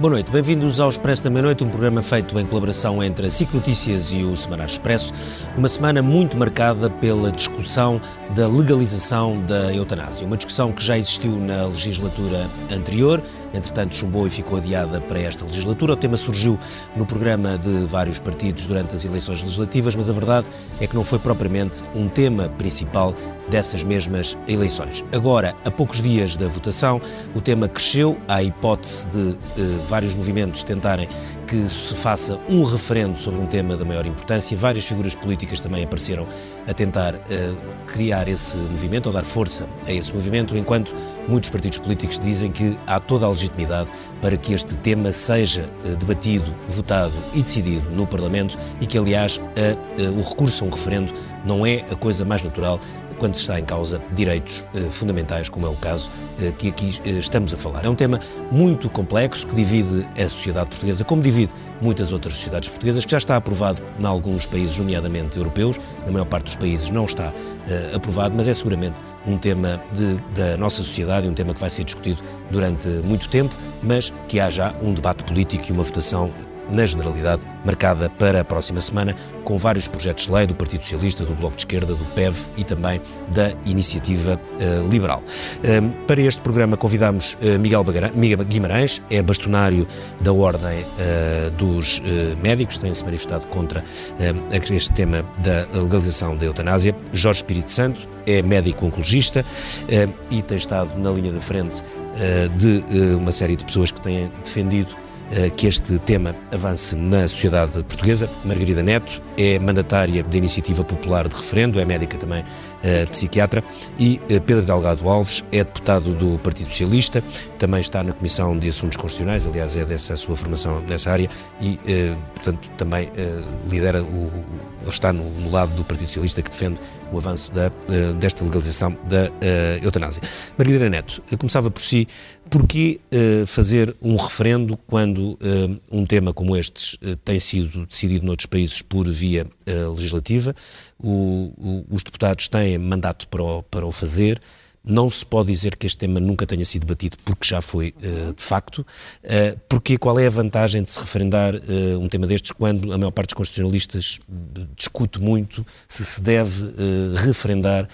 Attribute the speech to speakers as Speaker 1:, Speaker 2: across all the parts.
Speaker 1: Boa noite, bem-vindos ao Expresso da Meia-Noite, um programa feito em colaboração entre a SIC Notícias e o Semanário Expresso. Uma semana muito marcada pela discussão da legalização da eutanásia. Uma discussão que já existiu na legislatura anterior entretanto chumbou e ficou adiada para esta legislatura. O tema surgiu no programa de vários partidos durante as eleições legislativas, mas a verdade é que não foi propriamente um tema principal dessas mesmas eleições. Agora, a poucos dias da votação, o tema cresceu, há a hipótese de eh, vários movimentos tentarem que se faça um referendo sobre um tema da maior importância. Várias figuras políticas também apareceram a tentar uh, criar esse movimento, ou dar força a esse movimento, enquanto muitos partidos políticos dizem que há toda a legitimidade para que este tema seja uh, debatido, votado e decidido no Parlamento e que, aliás, uh, o recurso a um referendo não é a coisa mais natural quando está em causa direitos eh, fundamentais, como é o caso eh, que aqui eh, estamos a falar. É um tema muito complexo que divide a sociedade portuguesa, como divide muitas outras sociedades portuguesas, que já está aprovado em alguns países, nomeadamente europeus, na maior parte dos países não está aprovado, mas é seguramente um tema de, da nossa sociedade, um tema que vai ser discutido durante muito tempo, mas que há já um debate político e uma votação na generalidade, marcada para a próxima semana, com vários projetos de lei do Partido Socialista, do Bloco de Esquerda, do PEV e também da Iniciativa uh, Liberal. Uh, para este programa convidamos uh, Miguel, Guimarães, é bastonário da Ordem dos Médicos, tem-se manifestado contra este tema da legalização da eutanásia. Jorge Espírito Santo é médico oncologista e tem estado na linha da frente de uma série de pessoas que têm defendido que este tema avance na sociedade portuguesa. Margarida Neto é mandatária da Iniciativa Popular de Referendo, é médica também uh, psiquiatra, e uh, Pedro Delgado Alves é deputado do Partido Socialista, também está na Comissão de Assuntos Constitucionais, aliás, é dessa sua formação nessa área, e, uh, portanto, também lidera o, está no, no, lado do Partido Socialista que defende o avanço da, desta legalização da eutanásia. Margarida Neto, começava por si, porquê fazer um referendo quando um tema como este tem sido decidido noutros países por via legislativa? o, o, os deputados têm mandato para o, para o fazer. Não se pode dizer que este tema nunca tenha sido debatido, porque já foi uh, de facto. Uh, porque qual é a vantagem de se referendar uh, um tema destes quando a maior parte dos constitucionalistas discute muito se se deve referendar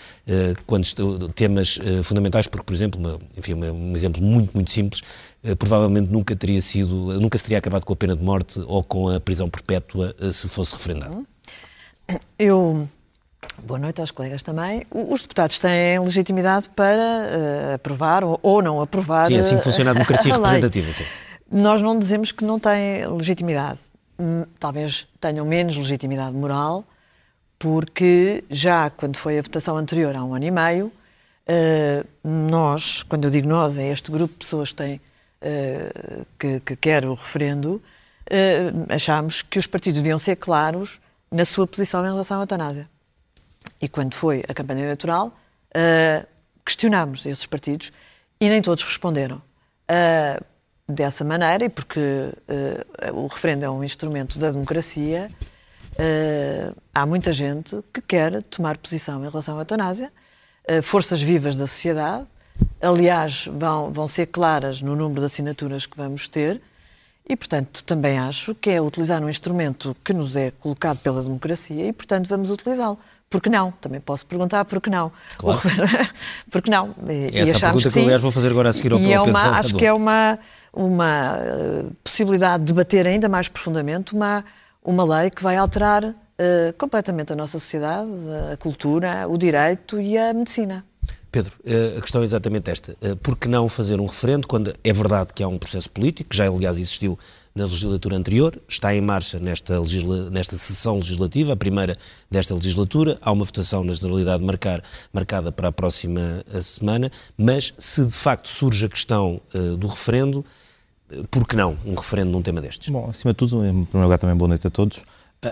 Speaker 1: quando temas fundamentais, porque, por exemplo, uma, enfim, um exemplo muito, muito simples, provavelmente nunca teria sido, nunca se teria acabado com a pena de morte ou com a prisão perpétua se fosse referendado.
Speaker 2: Eu Boa noite aos colegas também. Os deputados têm legitimidade para uh, aprovar ou, ou, não aprovar.
Speaker 1: Sim, assim funciona a democracia a representativa. Sim.
Speaker 2: Nós não dizemos que não têm legitimidade. Hum, talvez tenham menos legitimidade moral, porque já quando foi a votação anterior, há um ano e meio, uh, nós, quando eu digo nós, é este grupo de pessoas que, uh, que, que quer o referendo, achámos que os partidos deviam ser claros na sua posição em relação à eutanásia. E quando foi a campanha eleitoral, uh, questionámos esses partidos e nem todos responderam. Uh, dessa maneira, e porque o referendo é um instrumento da democracia, há muita gente que quer tomar posição em relação à eutanásia, forças vivas da sociedade, aliás, vão, vão ser claras no número de assinaturas que vamos ter, e, portanto, também acho que é utilizar um instrumento que nos é colocado pela democracia e, portanto, vamos utilizá-lo. Por que não? Também posso perguntar por que não.
Speaker 1: Claro.
Speaker 2: por que não?
Speaker 1: E, Essa é a pergunta que, que aliás, vou fazer agora a seguir ao,
Speaker 2: e
Speaker 1: é
Speaker 2: uma, Acho que é uma, uma uh, possibilidade de debater ainda mais profundamente uma, uma lei que vai alterar uh, completamente a nossa sociedade, a cultura, o direito e a medicina.
Speaker 1: Pedro, eh, a questão é exatamente esta. Por que não fazer um referendo quando é verdade que há um processo político, que já aliás existiu na legislatura anterior, está em marcha nesta, nesta sessão legislativa, a primeira desta legislatura. Há uma votação, na generalidade, marcar, marcada para a próxima eh, semana, mas se de facto surge a questão do referendo, por que não um referendo num tema destes?
Speaker 3: Bom, acima de tudo, em primeiro lugar, também boa noite a todos.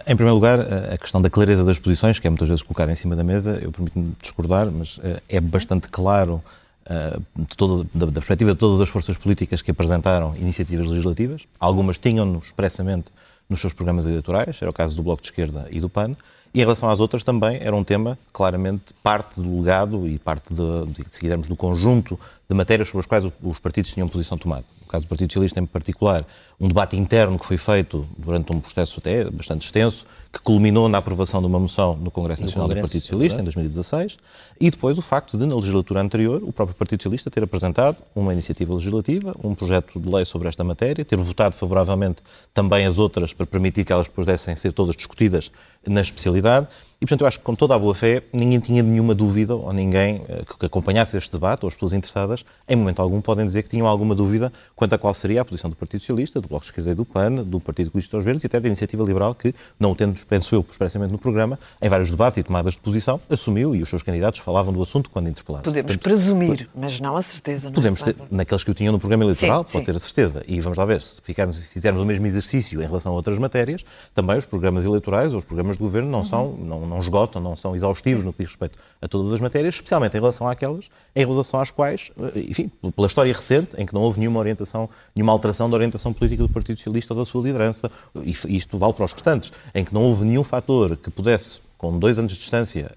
Speaker 3: Em primeiro lugar, a questão da clareza das posições, que é muitas vezes colocada em cima da mesa, eu permito-me discordar, mas é bastante claro eh, de toda, da, da, perspectiva de todas as forças políticas que apresentaram iniciativas legislativas. Algumas tinham-no expressamente nos seus programas eleitorais, era o caso do Bloco de Esquerda e do PAN, e em relação às outras também era um tema claramente parte do legado e parte, de, se quisermos, do conjunto de matérias sobre as quais os partidos tinham posição tomada. No caso do Partido Socialista em particular, um debate interno que foi feito durante um processo até bastante extenso, que culminou na aprovação de uma moção no Congresso Nacional Congresso, do Partido Socialista, é em 2016, e depois o facto de, na legislatura anterior, o próprio Partido Socialista ter apresentado uma iniciativa legislativa, um projeto de lei sobre esta matéria, ter votado favoravelmente também as outras para permitir que elas pudessem ser todas discutidas na especialidade, e, portanto, eu acho que com toda a boa fé, ninguém tinha nenhuma dúvida, ou ninguém eh, que acompanhasse este debate, ou as pessoas interessadas, em momento algum podem dizer que tinham alguma dúvida quanto a qual seria a posição do Partido Socialista, do Bloco de Esquerda e do PAN, do Partido Comunista dos Verdes e até da Iniciativa Liberal, que, não o tendo, penso eu, expressamente no programa, em vários debates e tomadas de posição, assumiu e os seus candidatos falavam do assunto quando interpelados.
Speaker 2: Podemos portanto, presumir, mas não a certeza. Não
Speaker 3: é? podemos ter, naqueles que o tinham no programa eleitoral, sim, pode sim. ter a certeza. E vamos lá ver, se ficarmos, fizermos o mesmo exercício em relação a outras matérias, também os programas eleitorais ou os programas de governo não uhum. são, não, não esgotam, não são exaustivos no que diz respeito a todas as matérias, especialmente em relação àquelas em relação às quais, eh, enfim, pela história recente, em que não houve nenhuma orientação, nenhuma alteração da orientação política do Partido Socialista ou da sua liderança, e isto vale para os restantes, em que não houve nenhum fator que pudesse com dois anos de distância,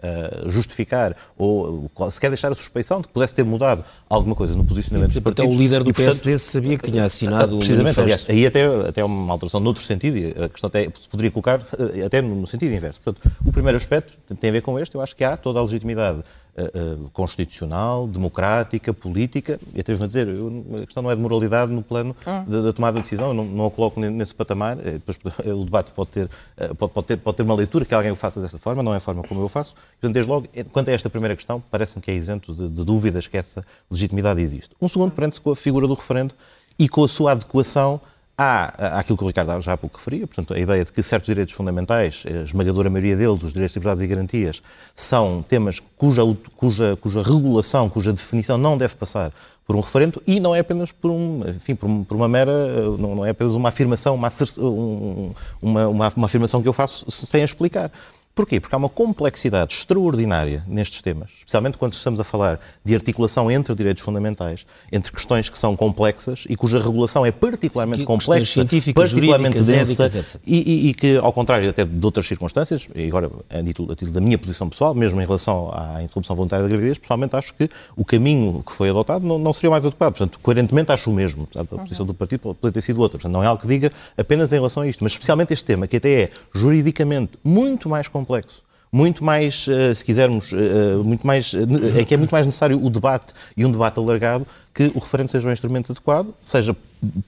Speaker 3: justificar ou sequer deixar a suspeição de que pudesse ter mudado alguma coisa no posicionamento
Speaker 1: do partido. Até o líder do e, portanto, PSD sabia que tinha assinado
Speaker 3: precisamente, o manifesto. Aliás, aí até, até uma alteração noutro sentido, e a questão até se poderia colocar eh, até no sentido inverso. Portanto, o primeiro aspecto tem a ver com este, eu acho que há toda a legitimidade uh, constitucional, democrática, política, e atrevo-me a dizer, eu, a questão não é de moralidade no plano hum. da, da, tomada de decisão, eu não, não a coloco nesse patamar, depois o debate pode ter, pode, pode, ter, pode ter uma leitura que alguém o faça dessa forma, não é a forma como eu o faço. Portanto, desde logo, quanto a esta primeira questão, parece-me que é isento de, de dúvidas que essa legitimidade existe. Um segundo prende-se com a figura do referendo e com a sua adequação Há aquilo que o Ricardo já há pouco referia, portanto, a ideia de que certos direitos fundamentais, a esmagadora maioria deles, os direitos, liberdades e garantias, são temas cuja, cuja, cuja regulação, cuja definição não deve passar por um referendo e não é apenas por, um, enfim, por, por uma mera, não, é apenas uma afirmação, uma, uma, uma afirmação que eu faço sem a explicar. Porquê? Porque há uma complexidade extraordinária nestes temas, especialmente quando estamos a falar de articulação entre direitos fundamentais, entre questões que são complexas e cuja regulação é particularmente complexa, particularmente densa éticas, e, e, e, que, ao contrário até de outras circunstâncias, e agora a título, a título da minha posição pessoal, mesmo em relação à interrupção voluntária da gravidez, pessoalmente acho que o caminho que foi adotado não, não seria o mais adequado. Portanto, coerentemente acho o mesmo. Portanto, a posição do partido pode ter sido outra. Portanto, não é algo que diga apenas em relação a isto, mas especialmente este tema, que até é juridicamente muito mais complexo complexo. Muito mais, eh, se quisermos, eh, eh, muito mais, é que é muito mais necessário o debate e um debate alargado que o referendo seja um instrumento adequado, seja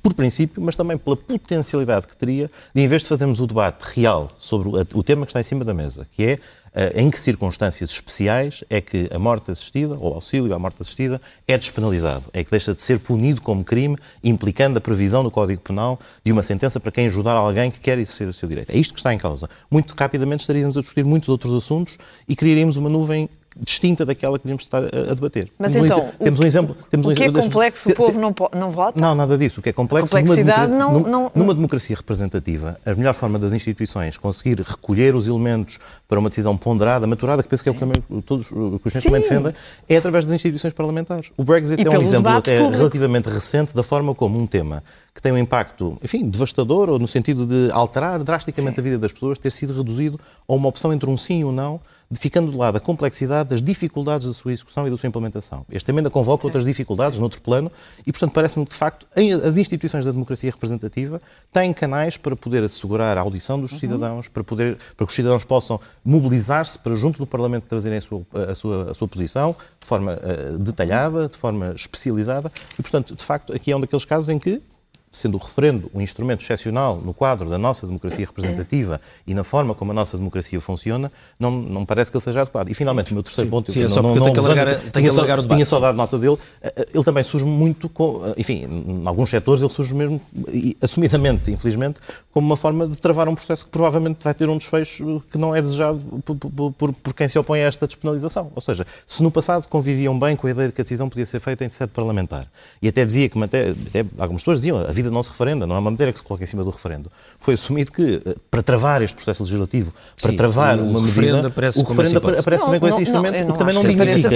Speaker 3: por princípio, mas também pela potencialidade que teria de, em vez de fazermos o debate real sobre o tema que está em cima da mesa, que é uh, em que circunstâncias especiais é que a morte assistida, ou auxílio à morte assistida, é despenalizado, é que deixa de ser punido como crime, implicando a previsão no Código Penal de uma sentença para quem ajudar alguém que quer exercer o seu direito. É isto que está em causa. Muito rapidamente estaríamos a discutir muitos outros assuntos e criaríamos uma nuvem distinta daquela que devíamos estar a, a debater.
Speaker 2: Mas temos então, um, temos um exemplo. Temos o que um, é complexo, o povo não, não vota?
Speaker 3: Não, nada disso. O que é complexo,
Speaker 2: numa, democracia, não,
Speaker 3: não, numa democracia representativa, a melhor forma das instituições conseguir recolher os elementos para uma decisão ponderada, maturada, que penso que é o que todos os senhores também defendem, é através das instituições parlamentares. O Brexit e é um exemplo até público. relativamente recente da forma como um tema que tem um impacto, enfim, devastador, ou no sentido de alterar drasticamente sim. a vida das pessoas, ter sido reduzido a uma opção entre um sim e um não, ficando de lado a complexidade das dificuldades da sua execução e da sua implementação. Este emenda convoca outras dificuldades noutro plano e, portanto, parece-me que, de facto, as instituições da democracia representativa têm canais para poder assegurar a audição dos uhum. cidadãos, para, poder, para que os cidadãos possam mobilizar-se para, junto do Parlamento, trazerem a sua, a sua, a sua posição de forma uh, detalhada, de forma especializada e, portanto, de facto, aqui é um daqueles casos em que sendo o referendo um instrumento excepcional no quadro da nossa democracia representativa e na forma como a nossa democracia funciona, não, não parece que ele seja adequado. E finalmente, o meu terceiro
Speaker 1: Sim.
Speaker 3: ponto,
Speaker 1: Sim, eu não, não, que alargar, tinha, só, o
Speaker 3: tinha só dado nota dele, eh, eh, ele também surge muito, com, eh, enfim, em alguns setores ele surge mesmo, assumidamente, infelizmente, como uma forma de travar um processo que provavelmente vai ter um desfecho que não é desejado por, por, por, por quem se opõe a esta despenalização. Ou seja, se no passado conviviam bem com a ideia de que a decisão podia ser feita em sede parlamentar, e até dizia que, até, até algumas pessoas diziam, vida não se referenda, não é uma matéria que se coloca em cima do referendo. Foi assumido que, eh, para travar este processo legislativo, para
Speaker 1: Sim,
Speaker 3: travar
Speaker 1: o
Speaker 3: uma
Speaker 1: referendo
Speaker 3: medida,
Speaker 1: aparece
Speaker 3: o referendo
Speaker 1: hipótese.
Speaker 3: aparece também com
Speaker 2: Não,
Speaker 3: esse
Speaker 2: não,
Speaker 3: instrumento,
Speaker 2: não
Speaker 3: que também não dignifica.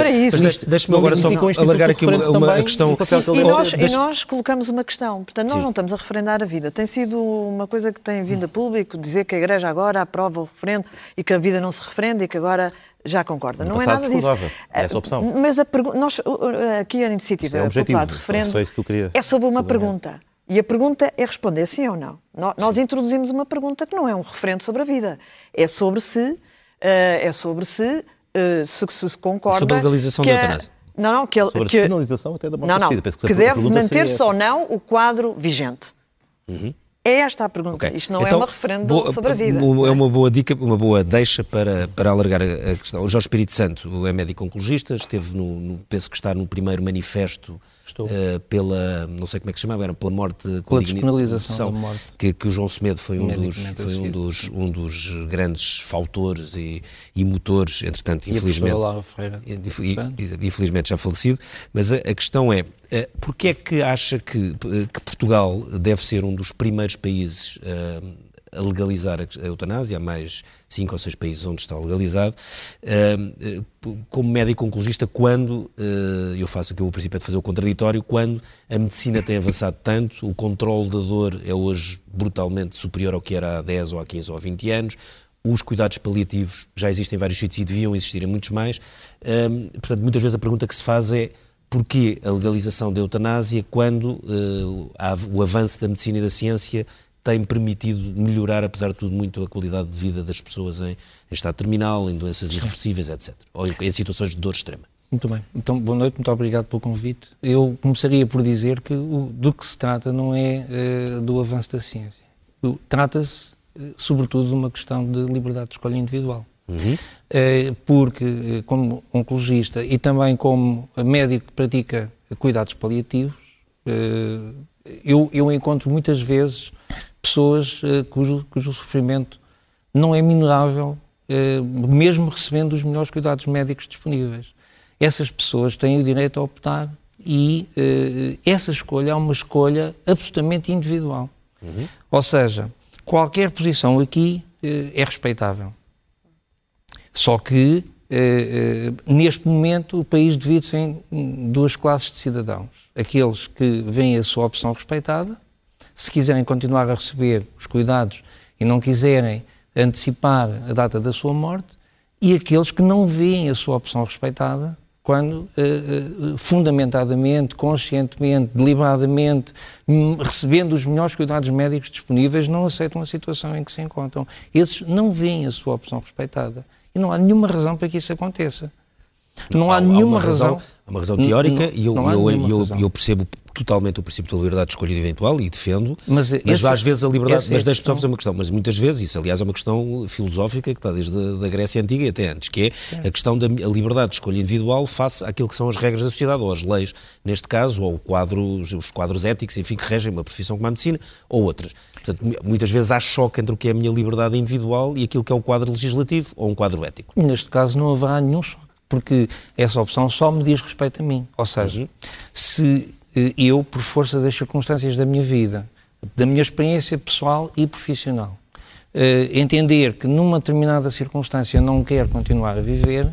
Speaker 1: deixe-me
Speaker 3: Não
Speaker 1: agora só alargar
Speaker 3: do
Speaker 1: aqui uma, uma
Speaker 3: também,
Speaker 1: questão.
Speaker 3: o papel que ele
Speaker 2: E
Speaker 3: deve
Speaker 2: nós, e nós colocamos uma questão. Portanto, nós
Speaker 1: Sim.
Speaker 2: não estamos a referendar a vida. Tem sido uma coisa que tem vindo a público dizer que a Igreja agora aprova o referendo e que a vida não se referenda e que agora já concorda.
Speaker 3: No
Speaker 2: não é nada disso.
Speaker 3: É essa a opção.
Speaker 2: Mas a pergu- nós, uh, aqui a iniciativa
Speaker 3: Isso é objetivo.
Speaker 2: popular de referendo
Speaker 3: Só isso que eu queria
Speaker 2: é sobre uma
Speaker 3: sublinhar.
Speaker 2: pergunta. E a pergunta é responder sim ou não. Nós introduzimos uma pergunta que não é um referendo sobre a vida. É sobre se, eh, é sobre se, eh, se, se se concorda.
Speaker 1: Sobre a legalização
Speaker 2: que
Speaker 1: da
Speaker 2: a-
Speaker 1: eutanásia.
Speaker 2: Não, não, que, ele-
Speaker 3: Sobre a
Speaker 2: que
Speaker 3: despenalização até da morte
Speaker 2: não, não,
Speaker 3: que
Speaker 2: que
Speaker 3: a
Speaker 2: deve manter-se ou não o quadro vigente. É esta a pergunta.
Speaker 1: Ok.
Speaker 2: Isto não é
Speaker 1: Então,
Speaker 2: uma referendo
Speaker 1: boa-
Speaker 2: sobre a vida.
Speaker 1: É uma boa dica, uma boa deixa para, para alargar a, a questão. O Jorge Espírito Santo é médico oncologista, esteve no, no- penso que está no primeiro manifesto Eh, pela, não sei como é que se chamava, era pela morte com
Speaker 4: Pela despenalização da morte.
Speaker 1: Que, que o João Semedo foi um dos, foi um dos, um dos grandes fautores e, e motores, entretanto,
Speaker 4: E
Speaker 1: infelizmente.
Speaker 4: Ferreira.
Speaker 1: I- Infelizmente já falecido, mas a, a questão é, eh, porquê é que acha que, eh, que Portugal deve ser um dos primeiros países eh, a legalizar a eutanásia, há mais cinco ou seis países onde está legalizado, eh, como médico oncologista, quando, eh, eu faço aqui o princípio de fazer o contraditório, quando a medicina tem avançado tanto, o controle da dor é hoje brutalmente superior ao que era há 10 ou há 15 ou há 20 anos, os cuidados paliativos já existem em vários sítios e deviam existir em muitos mais. Portanto, muitas vezes a pergunta que se faz é porquê a legalização da eutanásia quando há- o avanço da medicina e da ciência tem permitido melhorar, apesar de tudo, muito a qualidade de vida das pessoas em, em estado terminal, em doenças irreversíveis, etc. Ou em, em situações de dor extrema.
Speaker 4: Muito bem. Então, boa noite, muito obrigado pelo convite. Eu começaria por dizer que o, do que se trata não é eh, do avanço da ciência. Trata-se, eh, sobretudo, de uma questão de liberdade de escolha individual. Eh, porque, como oncologista e também como médico que pratica cuidados paliativos, eu, eu encontro muitas vezes pessoas eh, cujo, cujo sofrimento não é minorável, eh, mesmo recebendo os melhores cuidados médicos disponíveis. Essas pessoas têm o direito a optar e eh, essa escolha é uma escolha absolutamente individual. Ou seja, qualquer posição aqui é respeitável. Só que, neste momento, o país divide-se em duas classes de cidadãos. Aqueles que veem a sua opção respeitada, se quiserem continuar a receber os cuidados e não quiserem antecipar a data da sua morte, e aqueles que não veem a sua opção respeitada quando, eh, eh, fundamentadamente, conscientemente, deliberadamente, hum, recebendo os melhores cuidados médicos disponíveis, não aceitam a situação em que se encontram. Esses não veem a sua opção respeitada. E não há nenhuma razão para que isso aconteça. Não há, nenhuma
Speaker 1: uma razão,
Speaker 4: razão.
Speaker 1: há uma razão teórica
Speaker 4: Não-
Speaker 1: e eu,
Speaker 4: há
Speaker 1: eu, eu, eu percebo totalmente o princípio da liberdade de escolha eventual e defendo,
Speaker 4: Mas
Speaker 1: mas,
Speaker 4: essa-
Speaker 1: às vezes a liberdade, mas deixe-me só fazer uma questão, mas muitas vezes, isso aliás é uma questão filosófica que está desde a da Grécia Antiga e até antes, que é a questão da a liberdade de escolha individual face àquilo que são as regras da sociedade, ou as leis, neste caso, ou quadro, os, os quadros éticos, enfim, que regem uma profissão como a medicina, ou outras. Portanto, mu- muitas vezes há choque entre o que é a minha liberdade individual e aquilo que é o quadro legislativo ou um quadro ético.
Speaker 4: Neste caso não haverá nenhum choque, porque essa opção só me diz respeito a mim. Ou seja, se eh, eu, por força das circunstâncias da minha vida, da minha experiência pessoal e profissional, eh, entender que numa determinada circunstância não quero continuar a viver,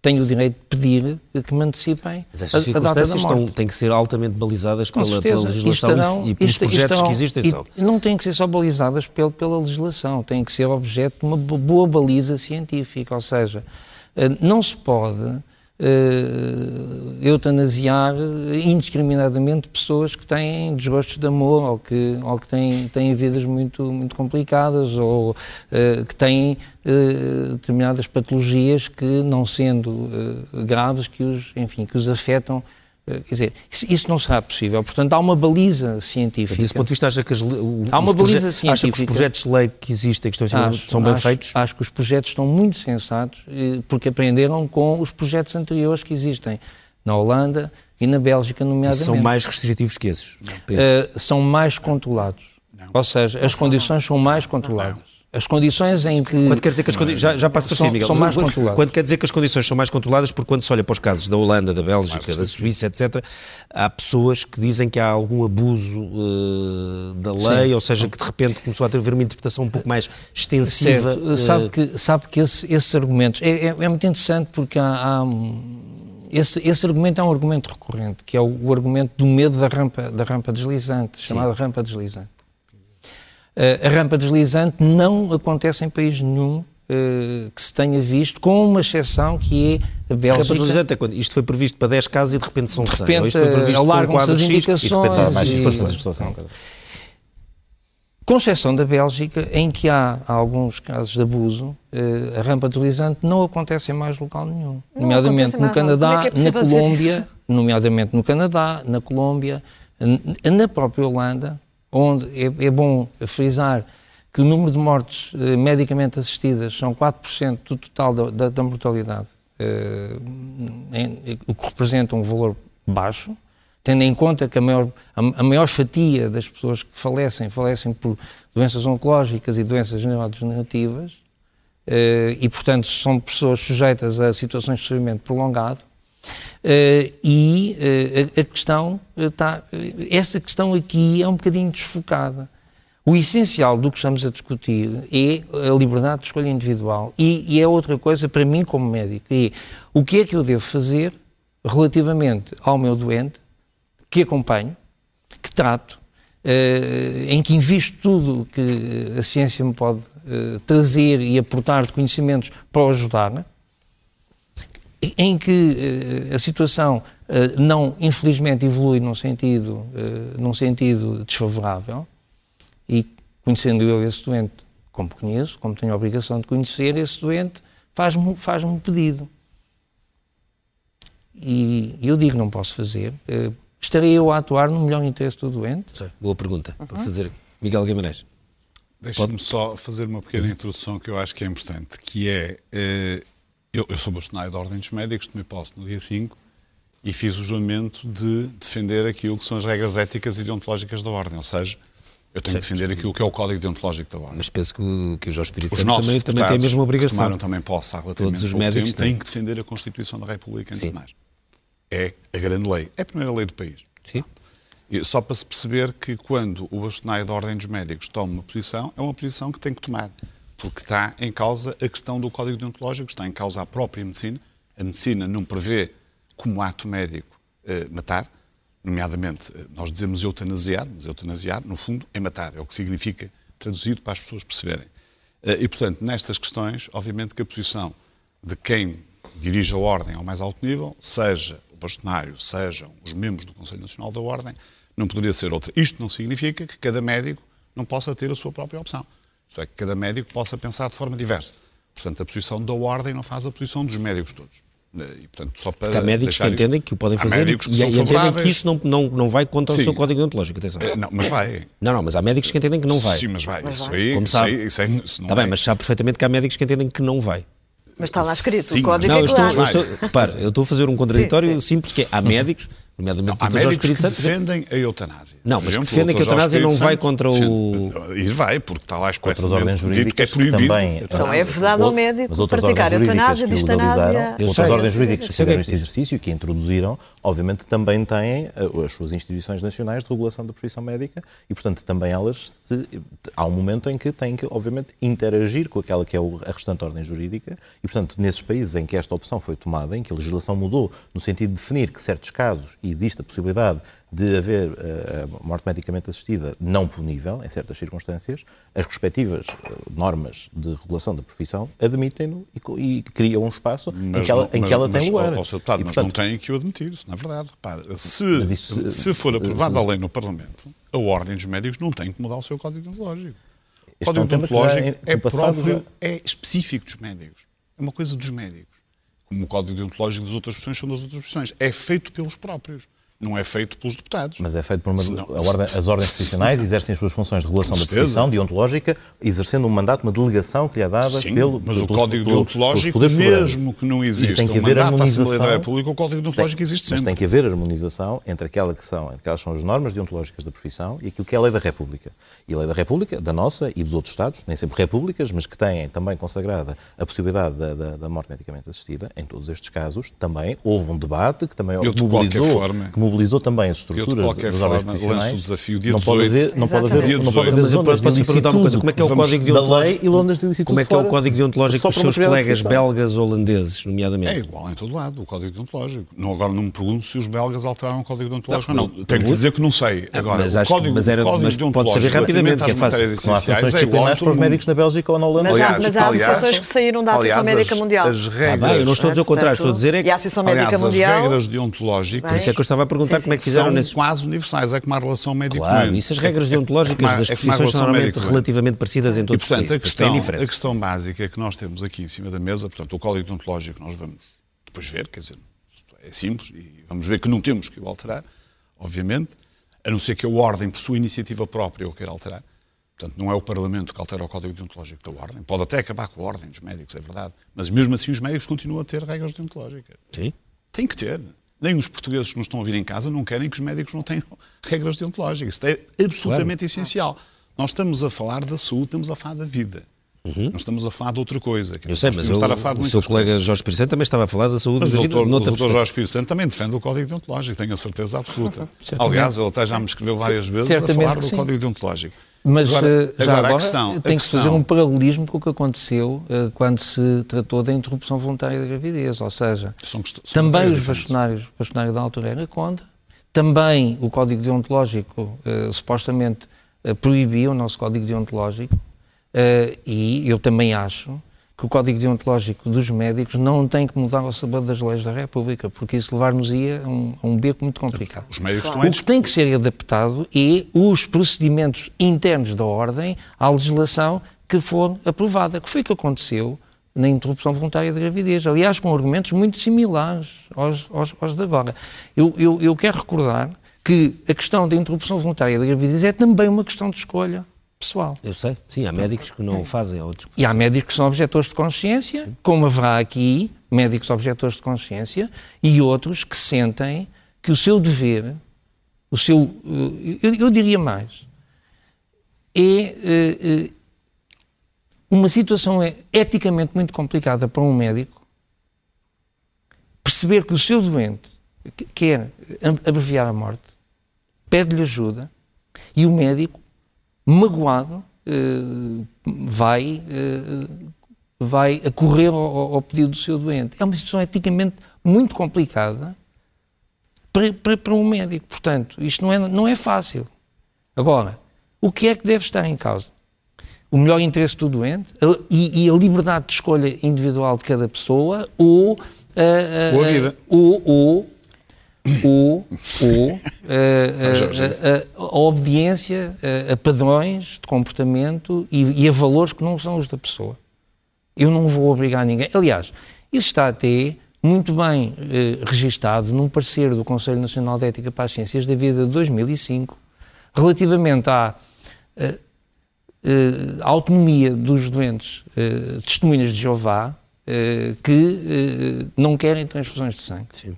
Speaker 4: tenho o direito de pedir que me antecipem
Speaker 1: Mas
Speaker 4: a,
Speaker 1: estas
Speaker 4: a
Speaker 1: circunstâncias estão,
Speaker 4: morte.
Speaker 1: têm que ser altamente balizadas pela,
Speaker 4: certeza.
Speaker 1: pela legislação
Speaker 4: E estarão-
Speaker 1: e, pelos projetos
Speaker 4: estarão-
Speaker 1: que existem. são.
Speaker 4: Não têm que ser só balizadas pel- pela legislação, têm que ser objeto de uma bo- boa baliza científica, ou seja, eh, não se pode eh, eutanasiar indiscriminadamente pessoas que têm desgostos de amor ou que, ou que têm, têm vidas muito, muito complicadas ou eh, que têm eh, determinadas patologias que, não sendo eh, graves, que os, enfim, que os afetam eh, Quer dizer, isso, não será possível. Portanto, há uma baliza científica.
Speaker 1: Desse ponto de vista, acha que, as, o-
Speaker 4: Há uma baliza
Speaker 1: acha que os
Speaker 4: científica.
Speaker 1: projetos de lei que existem, que estão
Speaker 4: Acho-
Speaker 1: são bem
Speaker 4: acho-
Speaker 1: feitos?
Speaker 4: Acho que os projetos estão muito sensatos, eh, porque aprenderam com os projetos anteriores que existem na Holanda e na Bélgica,
Speaker 1: E
Speaker 4: nomeadamente.
Speaker 1: são mais restritivos que esses?
Speaker 4: Eh, são mais controlados. Ou seja, as condições são mais controladas. As condições em que.
Speaker 1: Quando quer dizer que as condições. Já, já passo para
Speaker 4: São-
Speaker 1: si, Miguel.
Speaker 4: são mais
Speaker 1: quando,
Speaker 4: controladas.
Speaker 1: quando quer dizer que as condições são mais controladas, porque quando se olha para os casos da Holanda, da Bélgica, da Suíça, etc., há pessoas que dizem que há algum abuso eh, da lei, ou seja, que de repente começou a ter uma interpretação um pouco mais extensiva.
Speaker 4: Certo.
Speaker 1: eh,
Speaker 4: Sabe que, sabe que esse- esses argumentos. É, é- é muito interessante porque há. há esse, esse argumento é um argumento recorrente, que é o, o argumento do medo da rampa, da rampa deslizante, chamada rampa deslizante. Eh, a rampa deslizante não acontece em país nenhum eh, que se tenha visto, com uma exceção que é a
Speaker 1: a
Speaker 4: Bélgica.
Speaker 1: rampa deslizante é quando isto foi previsto para 10 casos e de repente são 100.
Speaker 4: repente,
Speaker 1: ou isto foi previsto
Speaker 4: alargam-se as indicações.
Speaker 3: E de repente
Speaker 4: e-
Speaker 3: de legislação.
Speaker 4: Com exceção da Bélgica, em que há alguns casos de abuso, eh, a rampa deslizante não acontece em mais local nenhum.
Speaker 2: Não
Speaker 4: nomeadamente no. Canadá,
Speaker 2: é é
Speaker 4: na Colômbia, nomeadamente no Canadá, na Colômbia, na própria Holanda, onde é, é bom frisar que o número de mortes eh, medicamente assistidas são 4% do total da, da- da mortalidade, eh, em- o que representa um valor baixo, tendo em conta que a maior, a, a maior fatia das pessoas que falecem, falecem por doenças oncológicas e doenças neurodegenerativas, eh, e, portanto, são pessoas sujeitas a situações de sofrimento prolongado. Eh, e eh, a, a questão está. Essa questão aqui é um bocadinho desfocada. O essencial do que estamos a discutir é a liberdade de escolha individual. E, e é outra coisa para mim, como médico: é o que é que eu devo fazer relativamente ao meu doente, que acompanho, que trato, eh, em que invisto tudo que a ciência me pode eh, trazer e aportar de conhecimentos para o ajudar, né? em que eh, a situação não, infelizmente, evolui num sentido, num sentido desfavorável e conhecendo eu esse doente como conheço, como tenho a obrigação de conhecer, esse doente faz-me faz um pedido. E eu digo não posso fazer. Estarei eu a atuar no melhor interesse do doente?
Speaker 1: Sei, Boa pergunta para fazer. Miguel Guimarães.
Speaker 5: Deixa-me só fazer uma pequena introdução que eu acho que é importante, que é, eh, eu, eu sou bastonário da Ordem dos Médicos, tomei posse no dia 5 e fiz o juramento de defender aquilo que são as regras éticas e deontológicas da Ordem, ou seja, eu tenho que defender aquilo que é o Código Deontológico da Ordem.
Speaker 1: Mas penso que o, que o Jorge Espírito
Speaker 5: Os
Speaker 1: Santo
Speaker 5: nossos
Speaker 1: também, também tem a mesma obrigação.
Speaker 5: tomaram também posse há relativamente
Speaker 1: Todos os
Speaker 5: pouco
Speaker 1: médicos
Speaker 5: tempo, têm
Speaker 1: têm.
Speaker 5: que defender a Constituição da República, antes
Speaker 1: Sim.
Speaker 5: de mais. É a grande lei. É a primeira lei do país.
Speaker 1: Sim.
Speaker 5: Só para se perceber que quando o bastonário da Ordem dos Médicos toma uma posição, é uma posição que tem que tomar, porque está em causa a questão do Código Deontológico, está em causa a própria medicina. A medicina não prevê como ato médico eh, matar, nomeadamente, eh, nós dizemos eutanasiar, mas eutanasiar, no fundo, é matar, é o que significa, traduzido para as pessoas perceberem. Eh, E, portanto, nestas questões, obviamente que a posição de quem dirige a Ordem ao mais alto nível, seja o bastonário, sejam os membros do Conselho Nacional da Ordem, não poderia ser outra. Isto não significa que cada médico não possa ter a sua própria opção. Isto é, que cada médico possa pensar de forma diversa. Portanto, a posição da Ordem não faz a posição dos médicos todos. E, portanto, só para
Speaker 1: Porque há médicos que entendem que o podem fazer e, e entendem que isso não, não, não vai contra o
Speaker 5: Sim.
Speaker 1: seu código deontológico. Atenção.
Speaker 5: Eh, Não, mas vai.
Speaker 1: Não, não, mas há médicos que entendem que não vai.
Speaker 5: Sim, mas vai. Isso
Speaker 2: vai.
Speaker 5: aí,
Speaker 1: Como
Speaker 5: isso
Speaker 1: sabe.
Speaker 5: aí, isso aí, isso não
Speaker 1: Está bem, mas sabe perfeitamente que há médicos que entendem que não vai.
Speaker 2: Mas está lá escrito,
Speaker 5: Sim,
Speaker 2: o código
Speaker 1: Não,
Speaker 2: é
Speaker 1: eu estou,
Speaker 2: claro.
Speaker 1: eu estou, repare, eu estou a fazer um contraditório simples, que é, há médicos, nomeadamente
Speaker 5: Há
Speaker 1: o Dr. Jorge
Speaker 5: médicos
Speaker 1: Espírito
Speaker 5: que
Speaker 1: Santo,
Speaker 5: defendem a eutanásia.
Speaker 1: Não, mas que defendem que a eutanásia não vai contra o-
Speaker 5: E vai, porque está lá expressamente dito que é proibido.
Speaker 3: também.
Speaker 2: Então é vedado ao médico praticar
Speaker 3: jurídicas
Speaker 2: eutanásia, distanásia.
Speaker 3: Outras ordens jurídicas que fizeram
Speaker 1: que-
Speaker 3: este exercício e que introduziram, obviamente também têm eh, as suas instituições nacionais de regulação da profissão médica e, portanto, também elas, se- há um momento em que têm que, obviamente, interagir com aquela que é o- a restante ordem jurídica e, portanto, nesses países em que esta opção foi tomada, em que a legislação mudou no sentido de definir que certos casos existe a possibilidade de haver eh, morte medicamente assistida não punível, em certas circunstâncias, as respectivas eh, normas de regulação da profissão admitem-no e, e criam um espaço em
Speaker 5: Mas
Speaker 3: que ela, em
Speaker 5: mas-
Speaker 3: que ela
Speaker 5: mas,
Speaker 3: tem lugar.
Speaker 5: ó, Sr. Deputado,
Speaker 3: E,
Speaker 5: mas
Speaker 3: portanto,
Speaker 5: não têm que o admitir, isso não é verdade. Repare, se,
Speaker 3: Mas isso,
Speaker 5: se for aprovada a lei no Parlamento, a Ordem dos Médicos não tem que mudar o seu Código Deontológico. O Código
Speaker 3: é já
Speaker 5: Deontológico
Speaker 3: em-
Speaker 5: é
Speaker 3: passado
Speaker 5: próprio,
Speaker 3: já-
Speaker 5: é específico dos médicos. É uma coisa dos médicos. Como o Código Deontológico das outras profissões são das outras profissões. É feito pelos próprios. Não é feito pelos deputados.
Speaker 3: Mas é feito por uma.
Speaker 5: Senão-
Speaker 3: ordem- as ordens profissionais exercem as suas funções de regulação da profissão, deontológica, exercendo um mandato, uma delegação que lhe é dada
Speaker 5: Sim,
Speaker 3: pelo.
Speaker 5: mas o
Speaker 3: pelos-
Speaker 5: Código
Speaker 3: pelos-
Speaker 5: deontológico, mesmo que não exista
Speaker 3: tem que
Speaker 5: um
Speaker 3: haver
Speaker 5: mandato da Assembleia da
Speaker 3: harmonização.
Speaker 5: República, o Código deontológico existe
Speaker 3: Mas
Speaker 5: sempre.
Speaker 3: tem que haver harmonização entre aquela que são, entre aquelas são as normas deontológicas da profissão e aquilo que é a lei da República. E a lei da República, da nossa e dos outros Estados, nem sempre repúblicas, mas que têm também consagrada a possibilidade da, da- da morte medicamente assistida, em todos estes casos, também houve um debate que também
Speaker 5: Eu, de qualquer
Speaker 3: mobilizou,
Speaker 5: forma-
Speaker 3: que mobilizou também as
Speaker 5: Eu,
Speaker 3: estruturas
Speaker 5: de qualquer
Speaker 3: das ordens
Speaker 5: forma, o desafio dia
Speaker 3: não pode
Speaker 5: 18.
Speaker 3: haver, não pode haver, não pode haver
Speaker 1: Mas
Speaker 3: zonas de
Speaker 1: coisa, como é que é o código
Speaker 3: da lei e lonas de ilicitude
Speaker 1: Como é que é o código deontológico dos seus colegas belgas ou holandeses,
Speaker 5: É
Speaker 1: nomeadamente?
Speaker 5: igual em todo lado, o Código Deontológico. Não, agora não me pergunto se os belgas alteraram o Código Deontológico
Speaker 1: Não,
Speaker 5: ou não.
Speaker 1: não,
Speaker 5: Tenho que dizer que não sei.
Speaker 1: Ah,
Speaker 5: Agora,
Speaker 1: mas
Speaker 5: o
Speaker 1: acho que-
Speaker 5: Código,
Speaker 1: mas era-
Speaker 5: o código
Speaker 1: mas pode saber rapidamente, que é fácil.
Speaker 3: São ações
Speaker 5: essenciais é
Speaker 3: disciplinares para os
Speaker 5: o
Speaker 3: médicos na Bélgica ou na Holanda.
Speaker 2: Mas há- há associações que saíram da Associação Médica Mundial.
Speaker 5: As regras,
Speaker 1: bem, eu não estou a dizer o contrário, estou a dizer é
Speaker 2: E a
Speaker 1: que...
Speaker 2: Associação Médica
Speaker 5: aliás, as regras deontológicas
Speaker 1: Por isso é que eu estava a perguntar
Speaker 2: Sim,
Speaker 1: como é que
Speaker 2: sim.
Speaker 1: fizeram
Speaker 5: são
Speaker 1: nesse...
Speaker 5: quase universais, é como a relação médico
Speaker 1: Claro, isso as regras deontológicas
Speaker 5: É a-
Speaker 1: das
Speaker 5: é a
Speaker 1: profissões são normalmente relativamente parecidas em
Speaker 5: E,
Speaker 1: todos os
Speaker 5: portanto, a
Speaker 1: países. tem
Speaker 5: questão, a questão básica que nós temos aqui em cima da mesa, portanto, o código deontológico nós vamos depois ver, quer dizer, é simples e vamos ver que não temos que o alterar, obviamente, a não ser que a Ordem, por sua iniciativa própria, o queira alterar. Portanto, não é o Parlamento que altera o código deontológico da Ordem. Pode até acabar com a Ordem dos médicos, é verdade. Mas mesmo assim os médicos continuam a ter regras deontológicas.
Speaker 1: Sim.
Speaker 5: Tem que ter. Nem os portugueses que nos estão a vir em casa não querem que os médicos não tenham regras deontológicas. Isto é absolutamente essencial. Nós estamos a falar da saúde, estamos a falar da vida. Não estamos a falar de outra coisa.
Speaker 1: Uhum. Eu sei,
Speaker 5: nós
Speaker 1: mas eu- o seu colega
Speaker 5: coisas.
Speaker 1: Jorge Santo também estava a falar da saúde
Speaker 5: Mas
Speaker 1: da
Speaker 5: o
Speaker 1: vida
Speaker 5: doutor, o
Speaker 1: noutra
Speaker 5: doutor. Jorge Santo também defende o Código Deontológico, tenho a certeza absoluta. Aliás, ele até já me escreveu várias vezes a falar do
Speaker 4: sim.
Speaker 5: Código Deontológico.
Speaker 4: Mas
Speaker 5: Agora-
Speaker 4: eh, já
Speaker 5: agora,
Speaker 4: agora,
Speaker 5: questão-
Speaker 4: tem que se fazer um paralelismo com o que aconteceu eh, quando se tratou da interrupção voluntária da gravidez, ou seja,
Speaker 5: São são
Speaker 4: também os bastonários, o bastonário da altura era contra, também o Código Deontológico eh, supostamente eh, proibia o nosso Código Deontológico e eu também acho que o Código Deontológico dos médicos não tem que mudar ao sabor das leis da República, porque isso levar-nos-ia a um, a um beco muito complicado.
Speaker 5: Os médicos estão
Speaker 4: O que tem que ser adaptado é os procedimentos internos da ordem à legislação que for aprovada, que foi o que aconteceu na interrupção voluntária da gravidez. Aliás, com argumentos muito similares aos, aos, aos de agora. Eu, eu, eu quero recordar que a questão da interrupção voluntária da gravidez é também uma questão de escolha pessoal.
Speaker 1: Eu sei, sim, há médicos que não o fazem, outros
Speaker 4: E há médicos que são objetores de consciência, como haverá aqui médicos objetores de consciência, e outros que sentem que o seu dever, o seu, eh, eu, eu diria mais, é eh, uma situação é eticamente muito complicada para um médico perceber que o seu doente que- quer abreviar a morte, pede-lhe ajuda, e o médico magoado, eh, vai, eh, vai acorrer ao, ao- pedido do seu doente. É uma situação eticamente muito complicada para, para, para um médico. Portanto, isto não é, não é fácil. Agora, o que é que deve estar em causa? O melhor interesse do doente a- e, e a liberdade de escolha individual de cada pessoa ou,
Speaker 5: Ou a
Speaker 4: ou, ou, ou, ou
Speaker 5: é
Speaker 4: ah, ah, a obediência a, a padrões de comportamento e, e a valores que não são os da pessoa. Eu não vou obrigar ninguém. Aliás, isso está até muito bem eh, registado num parecer do Conselho Nacional de Ética para as Ciências da Vida de 2005, relativamente à eh, eh, autonomia dos doentes eh, testemunhas de Jeová eh, que eh, não querem transfusões de sangue.
Speaker 1: Sim.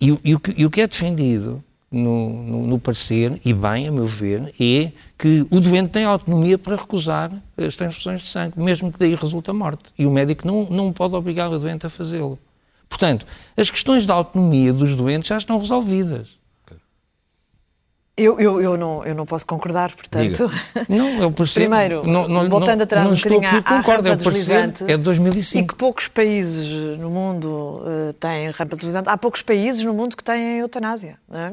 Speaker 4: E, e o que, e o que é defendido no, no, no parecer, e bem, a meu ver, é que o doente tem autonomia para recusar as transfusões de sangue, mesmo que daí resulte a morte. E o médico não, não pode obrigar o doente a fazê-lo. Portanto, as questões da autonomia dos doentes já estão resolvidas.
Speaker 2: Eu, eu, eu, não, eu não posso concordar, portanto.
Speaker 4: Não, eu percebo.
Speaker 2: Primeiro,
Speaker 4: não, não,
Speaker 2: voltando atrás
Speaker 4: não
Speaker 2: um bocadinho à,
Speaker 4: concordo, é
Speaker 2: rampa deslizante.
Speaker 4: é de
Speaker 2: E
Speaker 4: 2005.
Speaker 2: que poucos países no mundo eh, têm rampa deslizante. Há poucos países no mundo que têm eutanásia. é?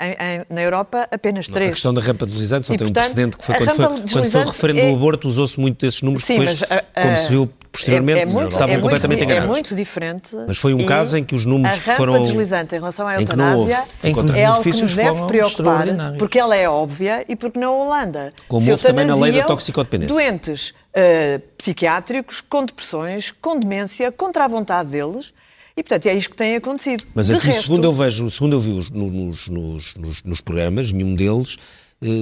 Speaker 2: Em- em- na Europa, apenas
Speaker 1: A
Speaker 2: três.
Speaker 1: questão da rampa deslizante só
Speaker 2: E,
Speaker 1: tem um
Speaker 2: portanto,
Speaker 1: precedente que foi
Speaker 2: a
Speaker 1: quando foi, quando foi o referendo
Speaker 2: é-
Speaker 1: do aborto, usou-se muito desses números
Speaker 2: Sim,
Speaker 1: depois,
Speaker 2: mas, ah,
Speaker 1: como
Speaker 2: ah,
Speaker 1: se viu posteriormente,
Speaker 2: é, é muito,
Speaker 1: estavam
Speaker 2: é
Speaker 1: completamente
Speaker 2: muito,
Speaker 1: enganados.
Speaker 2: É muito diferente.
Speaker 1: Mas foi um caso em que os números
Speaker 2: a rampa
Speaker 1: foram-
Speaker 2: deslizante em relação à
Speaker 1: em que não houve.
Speaker 2: eutanásia
Speaker 1: Em que
Speaker 2: é algo que nos deve preocupar, porque ela é óbvia e porque na Holanda
Speaker 1: Como
Speaker 2: se
Speaker 1: houve também na lei da toxicodependência.
Speaker 2: Doentes eh, psiquiátricos, com depressões, com demência, contra a vontade deles, E, portanto, é isto que tem acontecido.
Speaker 1: Mas
Speaker 2: De
Speaker 1: aqui,
Speaker 2: resto,
Speaker 1: segundo eu vejo, segundo eu vi os- no- nos, nos, nos, nos programas, nenhum deles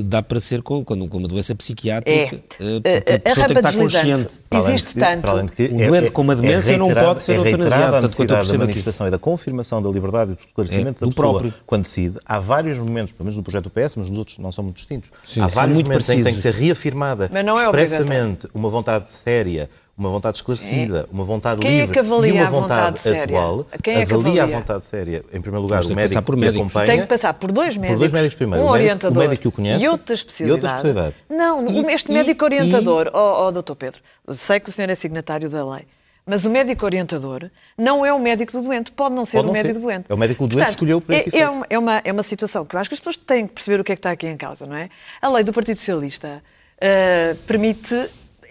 Speaker 1: dá para ser com, com, com uma doença psiquiátrica.
Speaker 2: É.
Speaker 1: eh, porque
Speaker 2: A-
Speaker 1: a
Speaker 2: a
Speaker 1: pessoa tem que
Speaker 2: rampa
Speaker 1: estar consciente.
Speaker 2: Existe
Speaker 3: de
Speaker 2: tanto.
Speaker 3: para além de que
Speaker 1: Um doente com uma demência não
Speaker 3: reiterado-
Speaker 1: pode ser
Speaker 3: é
Speaker 1: eutanasiado,
Speaker 3: a
Speaker 1: tanto quanto eu
Speaker 3: necessidade
Speaker 1: percebo
Speaker 3: da
Speaker 1: aqui.
Speaker 3: manifestação e da confirmação da liberdade e do esclarecimento
Speaker 1: É,
Speaker 3: da pessoa
Speaker 1: próprio.
Speaker 3: quando decide. Há vários momentos, pelo menos no projeto do PS, mas nos outros não são muito distintos.
Speaker 1: Sim,
Speaker 3: Há vários
Speaker 1: muito
Speaker 3: momentos em que tem que ser reafirmada
Speaker 2: Mas não é
Speaker 3: expressamente uma vontade séria, uma vontade esclarecida, uma vontade
Speaker 2: Quem é
Speaker 3: livre
Speaker 2: que avalia
Speaker 3: e uma
Speaker 2: a vontade séria?
Speaker 3: atual.
Speaker 2: Quem é que
Speaker 3: avalia a
Speaker 2: avalia?
Speaker 3: vontade séria, em primeiro lugar, o
Speaker 1: que
Speaker 3: médico
Speaker 1: por
Speaker 3: que
Speaker 1: médicos.
Speaker 3: acompanha.
Speaker 2: Tem que passar por dois médicos,
Speaker 3: Por dois médicos primeiro.
Speaker 2: um
Speaker 3: O médico-
Speaker 2: orientador
Speaker 3: o médico que o conhece
Speaker 2: e outra
Speaker 3: e
Speaker 2: especialidade.
Speaker 3: outra especialidade.
Speaker 2: Não,
Speaker 3: E-
Speaker 2: este
Speaker 3: e-
Speaker 2: médico
Speaker 3: e-
Speaker 2: orientador, ó ó, doutor Pedro, sei que o senhor é signatário da lei, mas o médico orientador não é o médico do doente, pode não ser
Speaker 3: Pode
Speaker 2: o
Speaker 3: não
Speaker 2: médico
Speaker 3: ser.
Speaker 2: do doente.
Speaker 3: É o médico que o doente escolheu para
Speaker 2: é,
Speaker 3: esse
Speaker 2: é, uma, é, uma, é uma situação que eu acho que as pessoas têm que perceber o que é que está aqui em causa, não é? A lei do Partido Socialista eh, permite,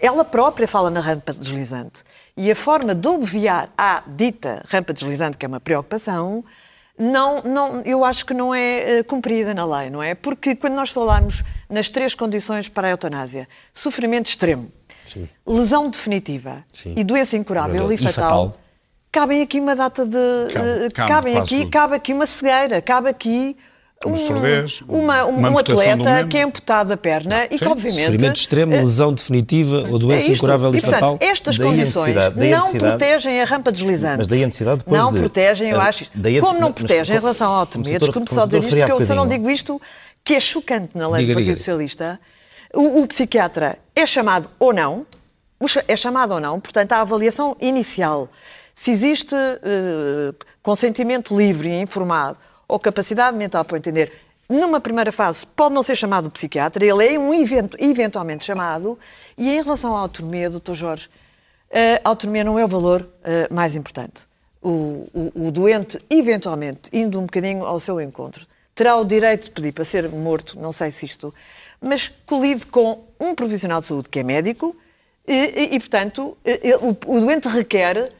Speaker 2: ela própria fala na rampa deslizante, e a forma de obviar à dita rampa deslizante, que é uma preocupação, não, não, eu acho que não é eh, cumprida na lei, não é? Porque quando nós falamos nas três condições para a eutanásia, sofrimento extremo, lesão definitiva
Speaker 1: Sim.
Speaker 2: e doença incurável e, fatal,
Speaker 1: fatal.
Speaker 2: cabem aqui uma data de.
Speaker 5: Cabe-
Speaker 2: eh,
Speaker 5: cabe
Speaker 2: cabem aqui,
Speaker 5: tudo.
Speaker 2: cabe aqui uma cegueira, cabe aqui.
Speaker 5: Uma
Speaker 2: um-
Speaker 5: surdez,
Speaker 2: uma, um,
Speaker 5: uma
Speaker 2: um atleta que é amputado a perna e que, obviamente.
Speaker 1: Sofrimento extremo,
Speaker 2: eh,
Speaker 1: lesão definitiva ou doença
Speaker 2: é isto.
Speaker 1: incurável e,
Speaker 2: e, portanto,
Speaker 1: fatal.
Speaker 2: estas
Speaker 3: Daí a
Speaker 2: condições não protegem a rampa deslizante.
Speaker 3: Mas daí a necessidade depois
Speaker 2: Não
Speaker 3: de-
Speaker 2: protegem, eu
Speaker 3: eh,
Speaker 2: acho isto.
Speaker 3: daí a-
Speaker 2: Como não
Speaker 3: mas-
Speaker 2: protegem em
Speaker 3: como-
Speaker 2: relação à
Speaker 3: como
Speaker 2: autonomia,
Speaker 3: o doutor-
Speaker 2: desculpe
Speaker 3: como
Speaker 2: só dizer isto, porque eu só não digo isto, que é chocante na lei
Speaker 1: Diga,
Speaker 2: do Partido
Speaker 1: diga.
Speaker 2: Socialista. O, o psiquiatra é chamado ou não, é chamado ou não, portanto, a avaliação inicial, se existe eh, consentimento livre e informado ou capacidade mental para entender, numa primeira fase pode não ser chamado psiquiatra, ele é um evento, eventualmente chamado, e em relação à autonomia, doutor Jorge, eh, a autonomia não é o valor eh, mais importante. O, o- o doente, eventualmente, indo um bocadinho ao seu encontro, terá o direito de pedir para ser morto, não sei se isto, mas colide com um profissional de saúde que é médico e, e- e, portanto, eh, o, o doente requer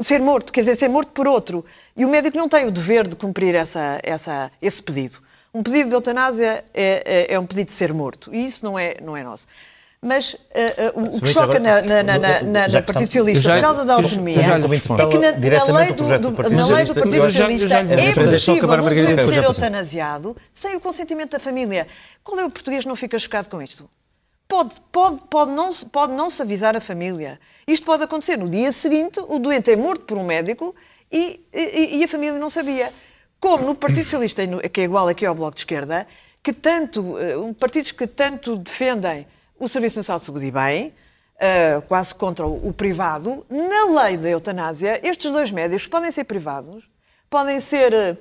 Speaker 2: ser morto, quer dizer, ser morto por outro. E o médico não tem o dever de cumprir essa, essa, esse pedido. Um pedido de eutanásia é, é- é um pedido de ser morto. E isso não é, não é nosso. Mas eh, eh, o- o, que choca
Speaker 3: agora-
Speaker 2: na, na, na, na, na, Partido Socialista, por causa da autonomia, é que na, na lei do,
Speaker 3: do
Speaker 2: na lei do
Speaker 3: Socialista-
Speaker 2: Partido Socialista é possível um ser eutanasiado sem o consentimento da família. Qual é o português que não fica chocado com isto? Pode, pode, pode, não, pode não se avisar a família. Isto pode acontecer no dia seguinte, o doente é morto por um médico e, e- e a família não sabia. Como no Partido Socialista, que é igual aqui ao Bloco de Esquerda, que tanto, eh, partidos que tanto defendem o Serviço Nacional de Saúde e bem, eh, quase contra o, o privado, na lei da eutanásia, estes dois médicos podem ser privados, podem ser eh,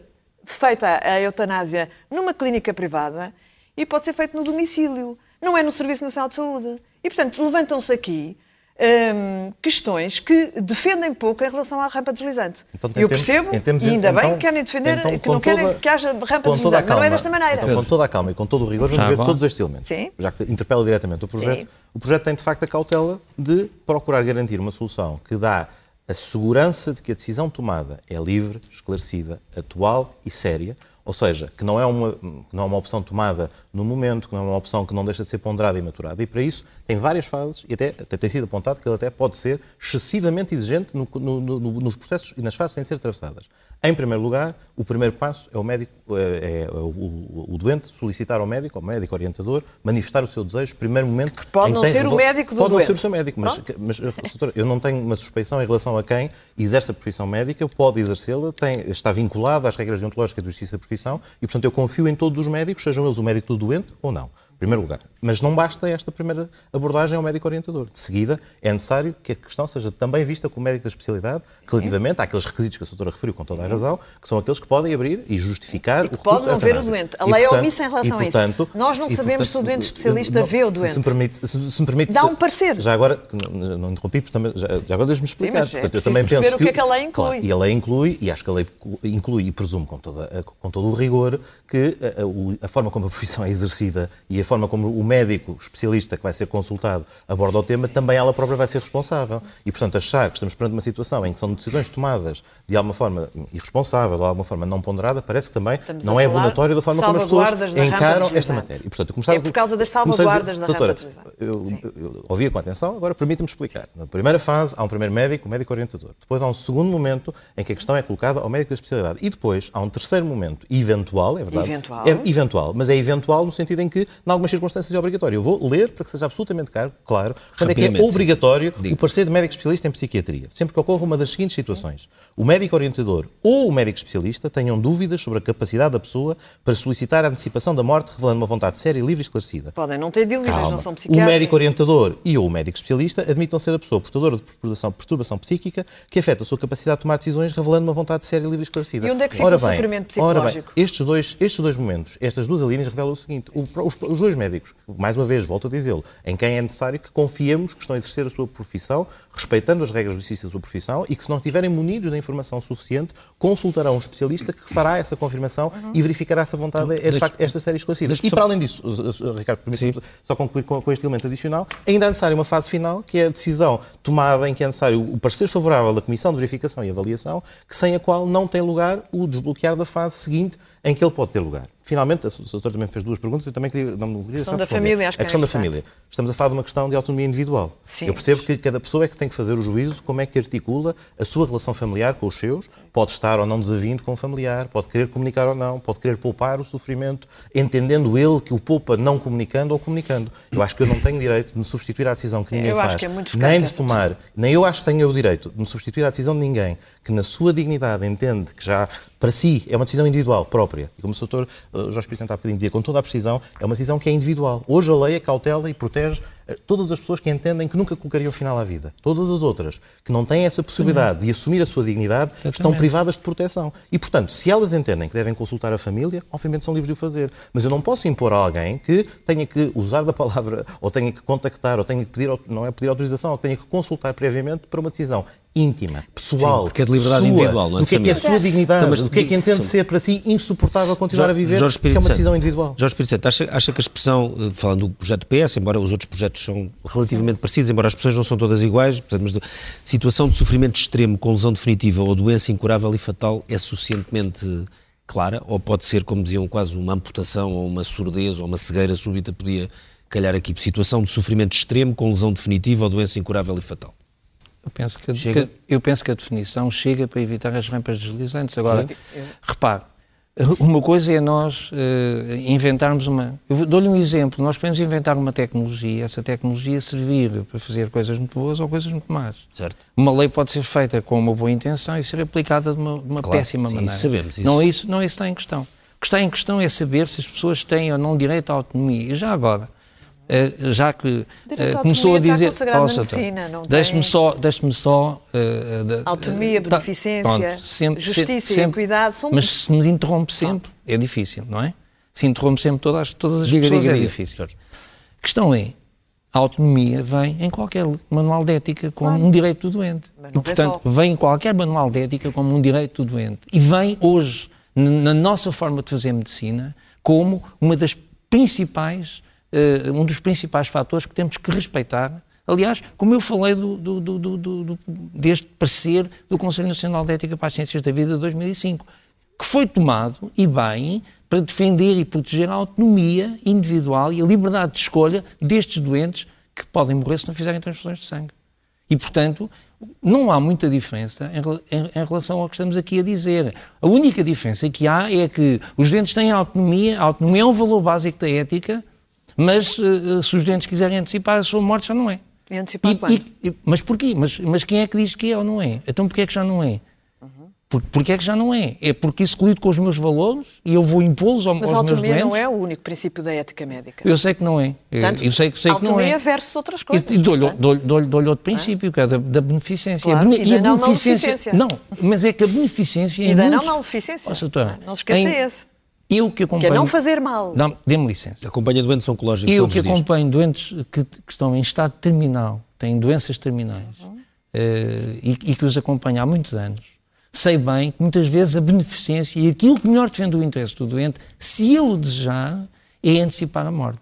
Speaker 2: feita a eutanásia numa clínica privada e pode ser feito no domicílio, não é no Serviço Nacional de Saúde. E, portanto, levantam-se aqui hum, questões que defendem pouco em relação à rampa deslizante.
Speaker 3: Então,
Speaker 2: E eu percebo, e ainda bem
Speaker 3: então-
Speaker 2: que querem defender,
Speaker 3: então,
Speaker 2: que não querem
Speaker 3: toda-
Speaker 2: que haja rampa deslizante, mas não é
Speaker 3: calma-
Speaker 2: desta maneira.
Speaker 3: Então, com toda a calma e com todo o rigor, vamos ver todos estes elementos.
Speaker 2: Sim.
Speaker 3: Já que interpela diretamente o projeto.
Speaker 2: Sim.
Speaker 3: O projeto tem, de facto, a cautela de procurar garantir uma solução que dá a segurança de que a decisão tomada é livre, esclarecida, atual e séria, ou seja, que não é uma, não é uma opção tomada no momento, que não é uma opção que não deixa de ser ponderada e maturada. E para isso tem várias fases e até, até tem sido apontado que ele até pode ser excessivamente exigente no- no- no- nos processos e nas fases sem ser atravessadas. Em primeiro lugar, o primeiro passo é o médico, é, é o, o- o doente solicitar ao médico, ao médico orientador, manifestar o seu desejo, primeiro momento.
Speaker 2: Que pode não
Speaker 3: tem
Speaker 2: ser o médico do
Speaker 3: Pode não
Speaker 2: doente.
Speaker 3: ser o seu médico, mas, mas doutora, eu não tenho uma suspeição em relação a quem exerce a profissão médica, pode exercê-la, está vinculado às regras deontológicas do justiça da profissão e, portanto, eu confio em todos os médicos, sejam eles o médico do doente ou não. Primeiro lugar. Mas não basta esta primeira abordagem ao médico orientador. De seguida, é necessário que a questão seja também vista com o médico da especialidade, relativamente àqueles requisitos que a doutora referiu com toda a razão, que são aqueles que podem abrir e justificar
Speaker 2: E que
Speaker 3: o
Speaker 2: pode não ver o doente. A lei é
Speaker 3: portanto-
Speaker 2: omissa em relação
Speaker 3: e,
Speaker 2: a isso.
Speaker 3: portanto-
Speaker 2: Nós não
Speaker 3: e,
Speaker 2: sabemos se o doente especialista
Speaker 3: não,
Speaker 2: vê o doente.
Speaker 3: Se me permite, se, se me permite
Speaker 2: Dá um parecer.
Speaker 3: Já agora, que não, não interrompi, também, já, já agora deixe-me explicar.
Speaker 2: mas é
Speaker 3: Portanto, eu
Speaker 2: preciso
Speaker 3: também penso
Speaker 2: o que é que a lei inclui.
Speaker 3: Claro, e a lei inclui, e acho que a lei inclui e presume com, toda, com todo o rigor que a, a- a forma como a profissão é exercida e a forma forma como o médico especialista que vai ser consultado aborda o tema, também ela própria vai ser responsável. E, portanto, achar que estamos perante uma situação em que são decisões tomadas de alguma forma irresponsável, de alguma forma não ponderada, parece que também
Speaker 2: Estamos
Speaker 3: não é abonatório da forma como as pessoas encaram esta matéria. E, portanto, começava
Speaker 2: É por causa das salvaguardas da
Speaker 3: Doutora, eu, eu- eu ouvia com atenção, agora permita-me explicar. Na primeira fase, há um primeiro médico, o médico orientador. Depois há um segundo momento em que a questão é colocada ao médico da especialidade. E depois há um terceiro momento, eventual, é verdade?
Speaker 2: Eventual.
Speaker 3: É eventual, mas é eventual no sentido em que, em algumas circunstâncias, é obrigatório. Eu vou ler para que seja absolutamente claro, claro quando é que é obrigatório
Speaker 1: Diga.
Speaker 3: o parecer de médico especialista em psiquiatria. Sempre que ocorra uma das seguintes situações. O médico orientador ou o médico especialista tenham dúvidas sobre a capacidade da pessoa para solicitar a antecipação da morte, revelando uma vontade séria, livre e esclarecida.
Speaker 2: Podem não ter dúvidas,
Speaker 3: Calma.
Speaker 2: não são
Speaker 3: O
Speaker 2: psiquiatras.
Speaker 3: médico orientador e ou o médico especialista admitam ser a pessoa portadora de perturbação, perturbação psíquica que afeta a sua capacidade de tomar decisões, revelando uma vontade séria, livre e esclarecida.
Speaker 2: E onde é que fica
Speaker 3: ora
Speaker 2: o
Speaker 3: bem,
Speaker 2: sofrimento
Speaker 3: ora bem,
Speaker 2: psicológico?
Speaker 3: estes dois, estes dois momentos, estas duas linhas revelam o seguinte: o- os, os dois médicos, mais uma vez, volto a dizê-lo, em quem é necessário que confiemos que estão a exercer a sua profissão, respeitando as regras do exercício da sua profissão e que, se não estiverem munidos da informação suficiente, consultarão um especialista que fará essa confirmação e verificará se a vontade é, de facto, esta série esclarecida. E para além disso, Ricardo, permite só concluir com, com este elemento adicional, ainda é necessária uma fase final, que é a decisão tomada em que é necessário o parecer favorável da Comissão de Verificação e Avaliação, que sem a qual não tem lugar o desbloquear da fase seguinte em que ele pode ter lugar. Finalmente, a doutora também fez duas perguntas, eu também queria, não me queria
Speaker 2: questão
Speaker 3: só
Speaker 2: da família, acho que
Speaker 3: A
Speaker 2: é
Speaker 3: questão da
Speaker 2: importante.
Speaker 3: família. Estamos a falar de uma questão de autonomia individual.
Speaker 2: Sim,
Speaker 3: eu percebo
Speaker 2: mas-
Speaker 3: que cada pessoa é que tem que fazer o juízo como é que articula a sua relação familiar com os seus, pode estar ou não desavindo com o familiar, pode querer comunicar ou não, pode querer poupar o sofrimento, entendendo ele que o poupa não comunicando ou comunicando. Eu acho que eu não tenho direito de me substituir à decisão que ninguém
Speaker 2: eu
Speaker 3: faz,
Speaker 2: acho que é
Speaker 3: nem de tomar, nem eu acho que tenho o direito de me substituir à decisão de ninguém que na sua dignidade entende que já para si é uma decisão individual própria. E como o Sr. uh, Jorge Pires há bocadinho dizia, com toda a precisão, é uma decisão que é individual. Hoje a lei cautela e protege eh, todas as pessoas que entendem que nunca colocariam final à vida. Todas as outras que não têm essa possibilidade de assumir a sua dignidade estão
Speaker 4: Exatamente.
Speaker 3: privadas de proteção. E, portanto, se elas entendem que devem consultar a família, obviamente são livres de o fazer. Mas eu não posso impor a alguém que tenha que usar da palavra, ou tenha que contactar, ou tenha que pedir, não é pedir autorização, ou tenha que consultar previamente para uma decisão íntima, pessoal,
Speaker 1: Sim, porque é de liberdade
Speaker 3: sua,
Speaker 1: individual, não é
Speaker 3: do que é que é a sua dignidade,
Speaker 1: Então, mas
Speaker 3: do que é que entende ser para si insuportável continuar a viver,
Speaker 1: Jorge
Speaker 3: que é
Speaker 1: Espírito
Speaker 3: uma
Speaker 1: Santo.
Speaker 3: decisão individual.
Speaker 1: Jorge Espírito Santo, acha, acha que a expressão, eh, falando do projeto PS, embora os outros projetos são relativamente parecidos, embora as expressões não são todas iguais, portanto, mas de- situação de sofrimento extremo com lesão definitiva ou doença incurável e fatal é suficientemente clara? Ou pode ser, como diziam, quase uma amputação ou uma surdez ou uma cegueira súbita, podia calhar aqui, situação de sofrimento extremo com lesão definitiva ou doença incurável e fatal?
Speaker 4: Eu penso que,
Speaker 1: Chega?
Speaker 4: que- eu penso que a definição chega para evitar as rampas deslizantes. Agora, repare, uma coisa é nós eh, inventarmos uma. Eu dou-lhe um exemplo. Nós podemos inventar uma tecnologia, essa tecnologia servir para fazer coisas muito boas ou coisas muito más.
Speaker 1: Certo.
Speaker 4: Uma lei pode ser feita com uma boa intenção e ser aplicada de uma, de uma
Speaker 1: Claro,
Speaker 4: péssima
Speaker 1: sim,
Speaker 4: maneira.
Speaker 1: isso sabemos, isso-
Speaker 4: Não, é isso, não é isso que está em questão. O que está em questão é saber se as pessoas têm ou não direito à autonomia. E já agora, já que eh,
Speaker 2: à
Speaker 4: começou a dizer.
Speaker 2: não
Speaker 4: Deixe-me só, deixe-me só. eh, da-
Speaker 2: Autonomia,
Speaker 4: tá,
Speaker 2: beneficência,
Speaker 4: pronto, sempre-
Speaker 2: justiça e são-
Speaker 4: Mas se me interrompe sempre, é difícil, não é? Se interrompe sempre todas, todas as
Speaker 1: Diga,
Speaker 4: pessoas,
Speaker 1: diga,
Speaker 4: é
Speaker 1: diga.
Speaker 4: difícil. A questão é, a autonomia vem em qualquer manual de ética como um direito do doente. E, portanto, vem em qualquer manual de ética como um direito do doente. E vem hoje, na nossa forma de fazer medicina, como uma das principais, eh, um dos principais fatores que temos que respeitar. Aliás, como eu falei do, do- do- deste parecer do Conselho Nacional de Ética para as Ciências da Vida de 2005, que foi tomado, e bem, para defender e proteger a autonomia individual e a liberdade de escolha destes doentes que podem morrer se não fizerem transfusões de sangue. E, portanto, não há muita diferença em, em- em relação ao que estamos aqui a dizer. A única diferença que há é que os doentes têm autonomia, a autonomia é um valor básico da ética, mas eh, se os doentes quiserem antecipar a sua morte, já não é.
Speaker 2: E antecipar
Speaker 4: E-
Speaker 2: quando?
Speaker 4: e- e- mas porquê? Mas, mas quem é que diz que é ou não é? Então porquê é que já não é? Por, porquê é que já não é? É porque isso colide com os meus valores e eu vou impô-los ao-
Speaker 2: Mas a
Speaker 4: aos meus
Speaker 2: autonomia
Speaker 4: doentes?
Speaker 2: não é o único princípio da ética médica.
Speaker 4: Eu sei que não é. Eu-
Speaker 2: Portanto,
Speaker 4: eu sei, que- sei que não
Speaker 2: autonomia
Speaker 4: é.
Speaker 2: versus outras
Speaker 4: E,
Speaker 2: coisas.
Speaker 4: e dou-lhe dou-lhe- dou-lhe- dou-lhe outro princípio, que é da, da beneficência.
Speaker 2: Claro, e da não
Speaker 4: beneficência. Não, mas é que a beneficência.
Speaker 2: E
Speaker 4: em
Speaker 2: da não maleficência.
Speaker 4: Doutora,
Speaker 2: Não se esqueça
Speaker 4: em-
Speaker 2: esse.
Speaker 4: Eu que
Speaker 2: Que é
Speaker 4: acompanho.
Speaker 2: não fazer mal.
Speaker 4: Dá-me- Dê-me licença.
Speaker 1: Acompanha doentes oncológicos
Speaker 4: Eu
Speaker 1: todos
Speaker 4: que acompanho doentes que, que estão em estado terminal, têm doenças terminais, eh, e, e que os acompanho há muitos anos, sei bem que muitas vezes a beneficência e aquilo que melhor defende o interesse do doente, se ele o desejar, é antecipar a morte.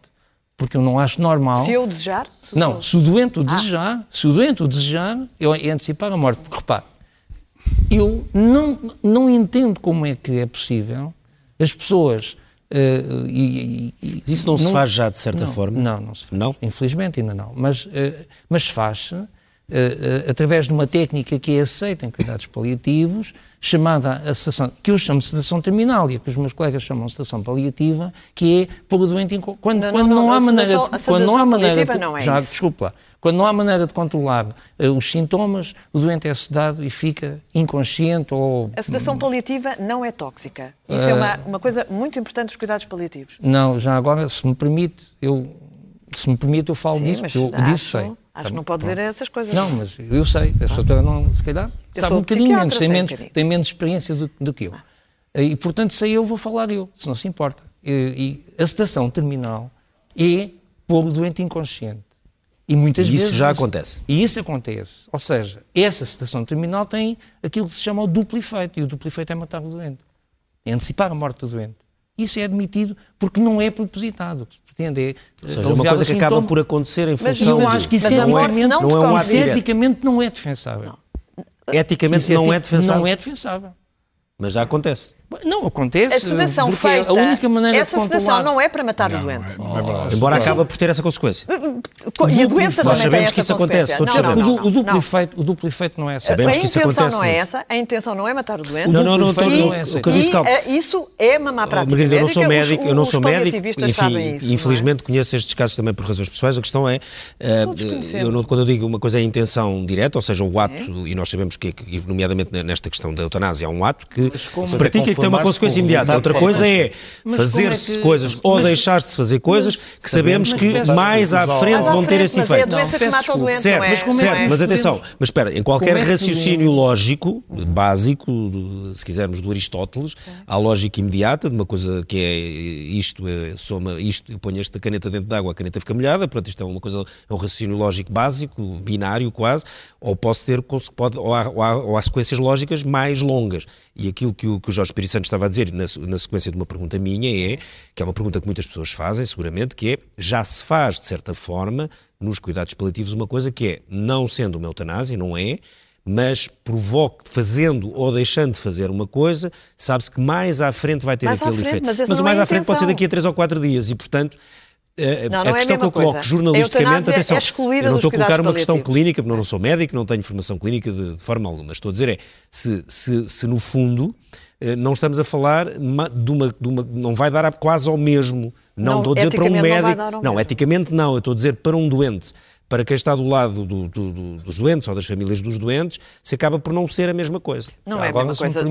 Speaker 4: porque eu não acho normal.
Speaker 2: Se eu desejar? Se
Speaker 4: não,
Speaker 2: sou-
Speaker 4: se o doente o desejar, se o doente o desejar, eu é antecipar a morte. Porque repare, eu não, não entendo como é que é possível as pessoas. eh, e, e-
Speaker 1: Isso não se faz já, de certa
Speaker 4: não,
Speaker 1: forma?
Speaker 4: Não, não se faz.
Speaker 1: Não?
Speaker 4: Infelizmente ainda não. Mas, eh, mas faz-se eh, através de uma técnica que é aceita em cuidados paliativos, chamada a sedação, que eu chamo de sedação terminal e que os meus colegas chamam de sedação paliativa, que é pôr o doente Quando,
Speaker 2: Não,
Speaker 4: quando
Speaker 2: não,
Speaker 4: não,
Speaker 2: não,
Speaker 4: há maneira de,
Speaker 2: a
Speaker 4: quando não há maneira
Speaker 2: não é
Speaker 4: já,
Speaker 2: isso.
Speaker 4: desculpa lá, quando não há maneira de controlar eh, os sintomas, o doente é sedado e fica inconsciente ou
Speaker 2: A sedação paliativa não é tóxica. Isso é uma, uma coisa muito importante dos cuidados paliativos.
Speaker 4: Não, já agora, se me permite, eu, se me permite, eu falo
Speaker 2: Sim,
Speaker 4: disso, eu
Speaker 2: acho,
Speaker 4: disse sei.
Speaker 2: Acho que não pode dizer essas coisas.
Speaker 4: Não, mas eu sei, a doutora não, se calhar,
Speaker 2: Eu
Speaker 4: sabe um bocadinho menos, tem
Speaker 2: um
Speaker 4: menos, tem menos experiência do, do que eu. E, portanto, sei eu, vou falar eu, se não se importa. E, e a sedação terminal é pôr o doente inconsciente. E muitas
Speaker 1: E isso
Speaker 4: vezes.
Speaker 1: já acontece.
Speaker 4: E isso acontece. Ou seja, essa sedação terminal tem aquilo que se chama o duplo efeito. E o duplo efeito é matar o doente. É antecipar a morte do doente. Isso é admitido porque não é propositado. O que se pretende é.
Speaker 1: Ou seja, é uma coisa que acaba por acontecer em
Speaker 2: Mas
Speaker 1: função
Speaker 4: eu
Speaker 1: de-
Speaker 4: acho que isso
Speaker 2: Mas a morte
Speaker 4: eticamente
Speaker 2: não
Speaker 1: não é um ato direto.
Speaker 4: eticamente não é defensável.
Speaker 1: Eticamente
Speaker 4: Isso
Speaker 1: não é defensável,
Speaker 4: Não é defensável.
Speaker 1: mas já acontece.
Speaker 4: Não acontece.
Speaker 2: A sedação
Speaker 4: porque
Speaker 2: feita,
Speaker 4: a única maneira
Speaker 2: essa
Speaker 4: de controlar...
Speaker 2: sedação não é para matar o
Speaker 5: Não,
Speaker 2: doente.
Speaker 5: não é verdade.
Speaker 1: Embora acaba por ter essa consequência.
Speaker 2: E a doença
Speaker 1: Nós
Speaker 2: também tem
Speaker 1: sabemos
Speaker 2: essa
Speaker 1: que isso acontece, todos
Speaker 2: não, não,
Speaker 4: o,
Speaker 2: não, não,
Speaker 4: o duplo
Speaker 2: não.
Speaker 4: efeito, o duplo efeito não é essa.
Speaker 1: Sabemos
Speaker 2: a
Speaker 1: que isso
Speaker 2: intenção
Speaker 1: acontece
Speaker 2: não é essa, a intenção não é matar o doente.
Speaker 1: Não, não, não,
Speaker 4: efeito
Speaker 1: eu-
Speaker 4: não é essa.
Speaker 1: o disse,
Speaker 2: E
Speaker 1: calma.
Speaker 2: eh, isso é uma má prática
Speaker 1: Margarida, eu não sou médico,
Speaker 2: os-
Speaker 1: eu não sou médico, enfim,
Speaker 2: isso, não é?
Speaker 1: infelizmente conheço estes casos também por razões pessoais. A questão é, eu não- quando eu digo uma coisa é a intenção direta, ou seja, o ato, e nós sabemos que, que, nomeadamente nesta questão da eutanásia, há um ato que se pratica e que tem uma consequência imediata. Outra coisa é
Speaker 4: Mas
Speaker 1: fazer-se
Speaker 4: é que-
Speaker 1: coisas ou
Speaker 4: mas-
Speaker 1: deixar-se de fazer coisas que sabemos
Speaker 4: mas
Speaker 1: que
Speaker 4: peço-
Speaker 1: mais à
Speaker 5: mas,
Speaker 1: frente
Speaker 2: Mas
Speaker 1: vão ter esse
Speaker 2: mas é a
Speaker 1: efeito.
Speaker 2: doença que
Speaker 4: peço
Speaker 2: mata o
Speaker 4: desculpa.
Speaker 2: doente,
Speaker 1: Certo,
Speaker 2: não é?
Speaker 1: mas,
Speaker 2: Não
Speaker 1: certo,
Speaker 2: é?
Speaker 1: mas atenção, mas espera, em qualquer
Speaker 4: Como é
Speaker 1: raciocínio lógico, básico, se quisermos, do Aristóteles, há lógica imediata de uma coisa que é isto, é, soma isto, eu ponho esta caneta dentro de água, a caneta fica molhada, portanto isto é uma coisa, é um raciocínio lógico básico, binário quase, ou posso ter, pode, ou, há, ou, há, ou há sequências lógicas mais longas. E aquilo que o, que o Jorge Espírito Santo estava a dizer na, na sequência de uma pergunta minha é, que é uma pergunta que muitas pessoas fazem, seguramente, que é, já se faz, de certa forma, nos cuidados paliativos, uma coisa que é, não sendo uma eutanásia, não é, mas provoque, fazendo ou deixando de fazer uma coisa, sabe-se que mais à frente vai ter
Speaker 2: Mais
Speaker 1: aquele
Speaker 2: frente,
Speaker 1: efeito.
Speaker 2: mas esse
Speaker 1: o mais
Speaker 2: é
Speaker 1: à frente pode ser daqui a três ou quatro dias e, portanto, eh,
Speaker 2: Não,
Speaker 1: a
Speaker 2: não é a
Speaker 1: questão que eu coloco
Speaker 2: coisa.
Speaker 1: jornalisticamente, atenção,
Speaker 2: é
Speaker 1: eu não estou a colocar uma questão clínica, porque eu não sou médico, não tenho formação clínica de, de forma alguma. Estou a dizer é, se, se, se no fundo eh, não estamos a falar de uma, de uma- não vai dar quase ao mesmo. Não,
Speaker 2: Não,
Speaker 1: estou a dizer para um
Speaker 2: não
Speaker 1: médico. não,
Speaker 2: mesmo.
Speaker 1: eticamente não. Eu estou a dizer para um doente. Para quem está do lado do- do- do- dos doentes ou das famílias dos doentes, se acaba por não ser a mesma coisa.
Speaker 2: Não
Speaker 4: Já
Speaker 2: é a
Speaker 4: agora,
Speaker 2: mesma coisa.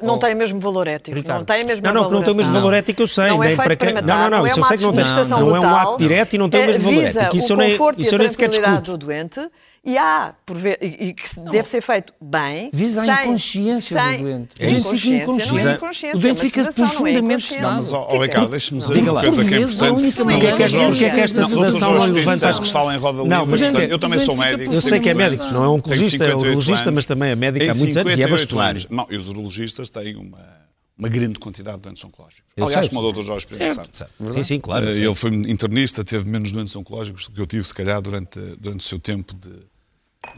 Speaker 4: oh,
Speaker 2: não tem o mesmo valor ético.
Speaker 4: Ricardo.
Speaker 2: Não tem a mesma
Speaker 1: Não, não, não tem o mesmo valor ético, eu sei.
Speaker 2: Não é
Speaker 1: para quem... Não,
Speaker 2: matar,
Speaker 1: não, não,
Speaker 2: é
Speaker 1: isso eu
Speaker 2: uma
Speaker 1: sei que não tem.
Speaker 2: administração
Speaker 1: Não é um ato direto e não tem o
Speaker 2: Eh,
Speaker 1: mesmo valor
Speaker 2: visa
Speaker 1: ético. Isso eu
Speaker 2: o
Speaker 1: nem, eu sequer discuto.
Speaker 2: do doente e há, por ver, e, e que se- deve ser feito bem.
Speaker 4: Visa a
Speaker 2: sem-
Speaker 4: inconsciência
Speaker 2: sem-
Speaker 4: do doente.
Speaker 1: É
Speaker 2: Inconsciência,
Speaker 4: inconsciente.
Speaker 2: Não é inconsciência,
Speaker 4: O doente
Speaker 2: é
Speaker 4: fica
Speaker 2: não é
Speaker 4: profundamente sedado.
Speaker 5: Mas, ó,
Speaker 2: Fica.
Speaker 5: Ricardo, deixe-me dizer uma
Speaker 1: lá.
Speaker 5: coisa que é
Speaker 4: a
Speaker 5: importante.
Speaker 4: única
Speaker 1: O que é que esta- o que é que esta
Speaker 5: Não, doutor
Speaker 1: sedação não levanta
Speaker 5: Santos, que fala em roda
Speaker 1: Não, mas
Speaker 5: portanto,
Speaker 1: é-
Speaker 5: eu também sou médico.
Speaker 1: Eu sei que é médico, não é um oncologista, é
Speaker 5: 58
Speaker 1: urologista, mas também é médico há muitos anos e é
Speaker 5: 58
Speaker 1: bastonário.
Speaker 5: anos- Não, e os urologistas têm uma, uma grande quantidade de doentes oncológicos.
Speaker 1: Eu
Speaker 5: Aliás,
Speaker 1: sei.
Speaker 5: como o doutor Jorge Pinto sabe.
Speaker 1: Sim, sim, claro.
Speaker 5: Eh, Ele foi internista, teve menos doentes oncológicos do que eu tive, se calhar, durante, durante o seu tempo de,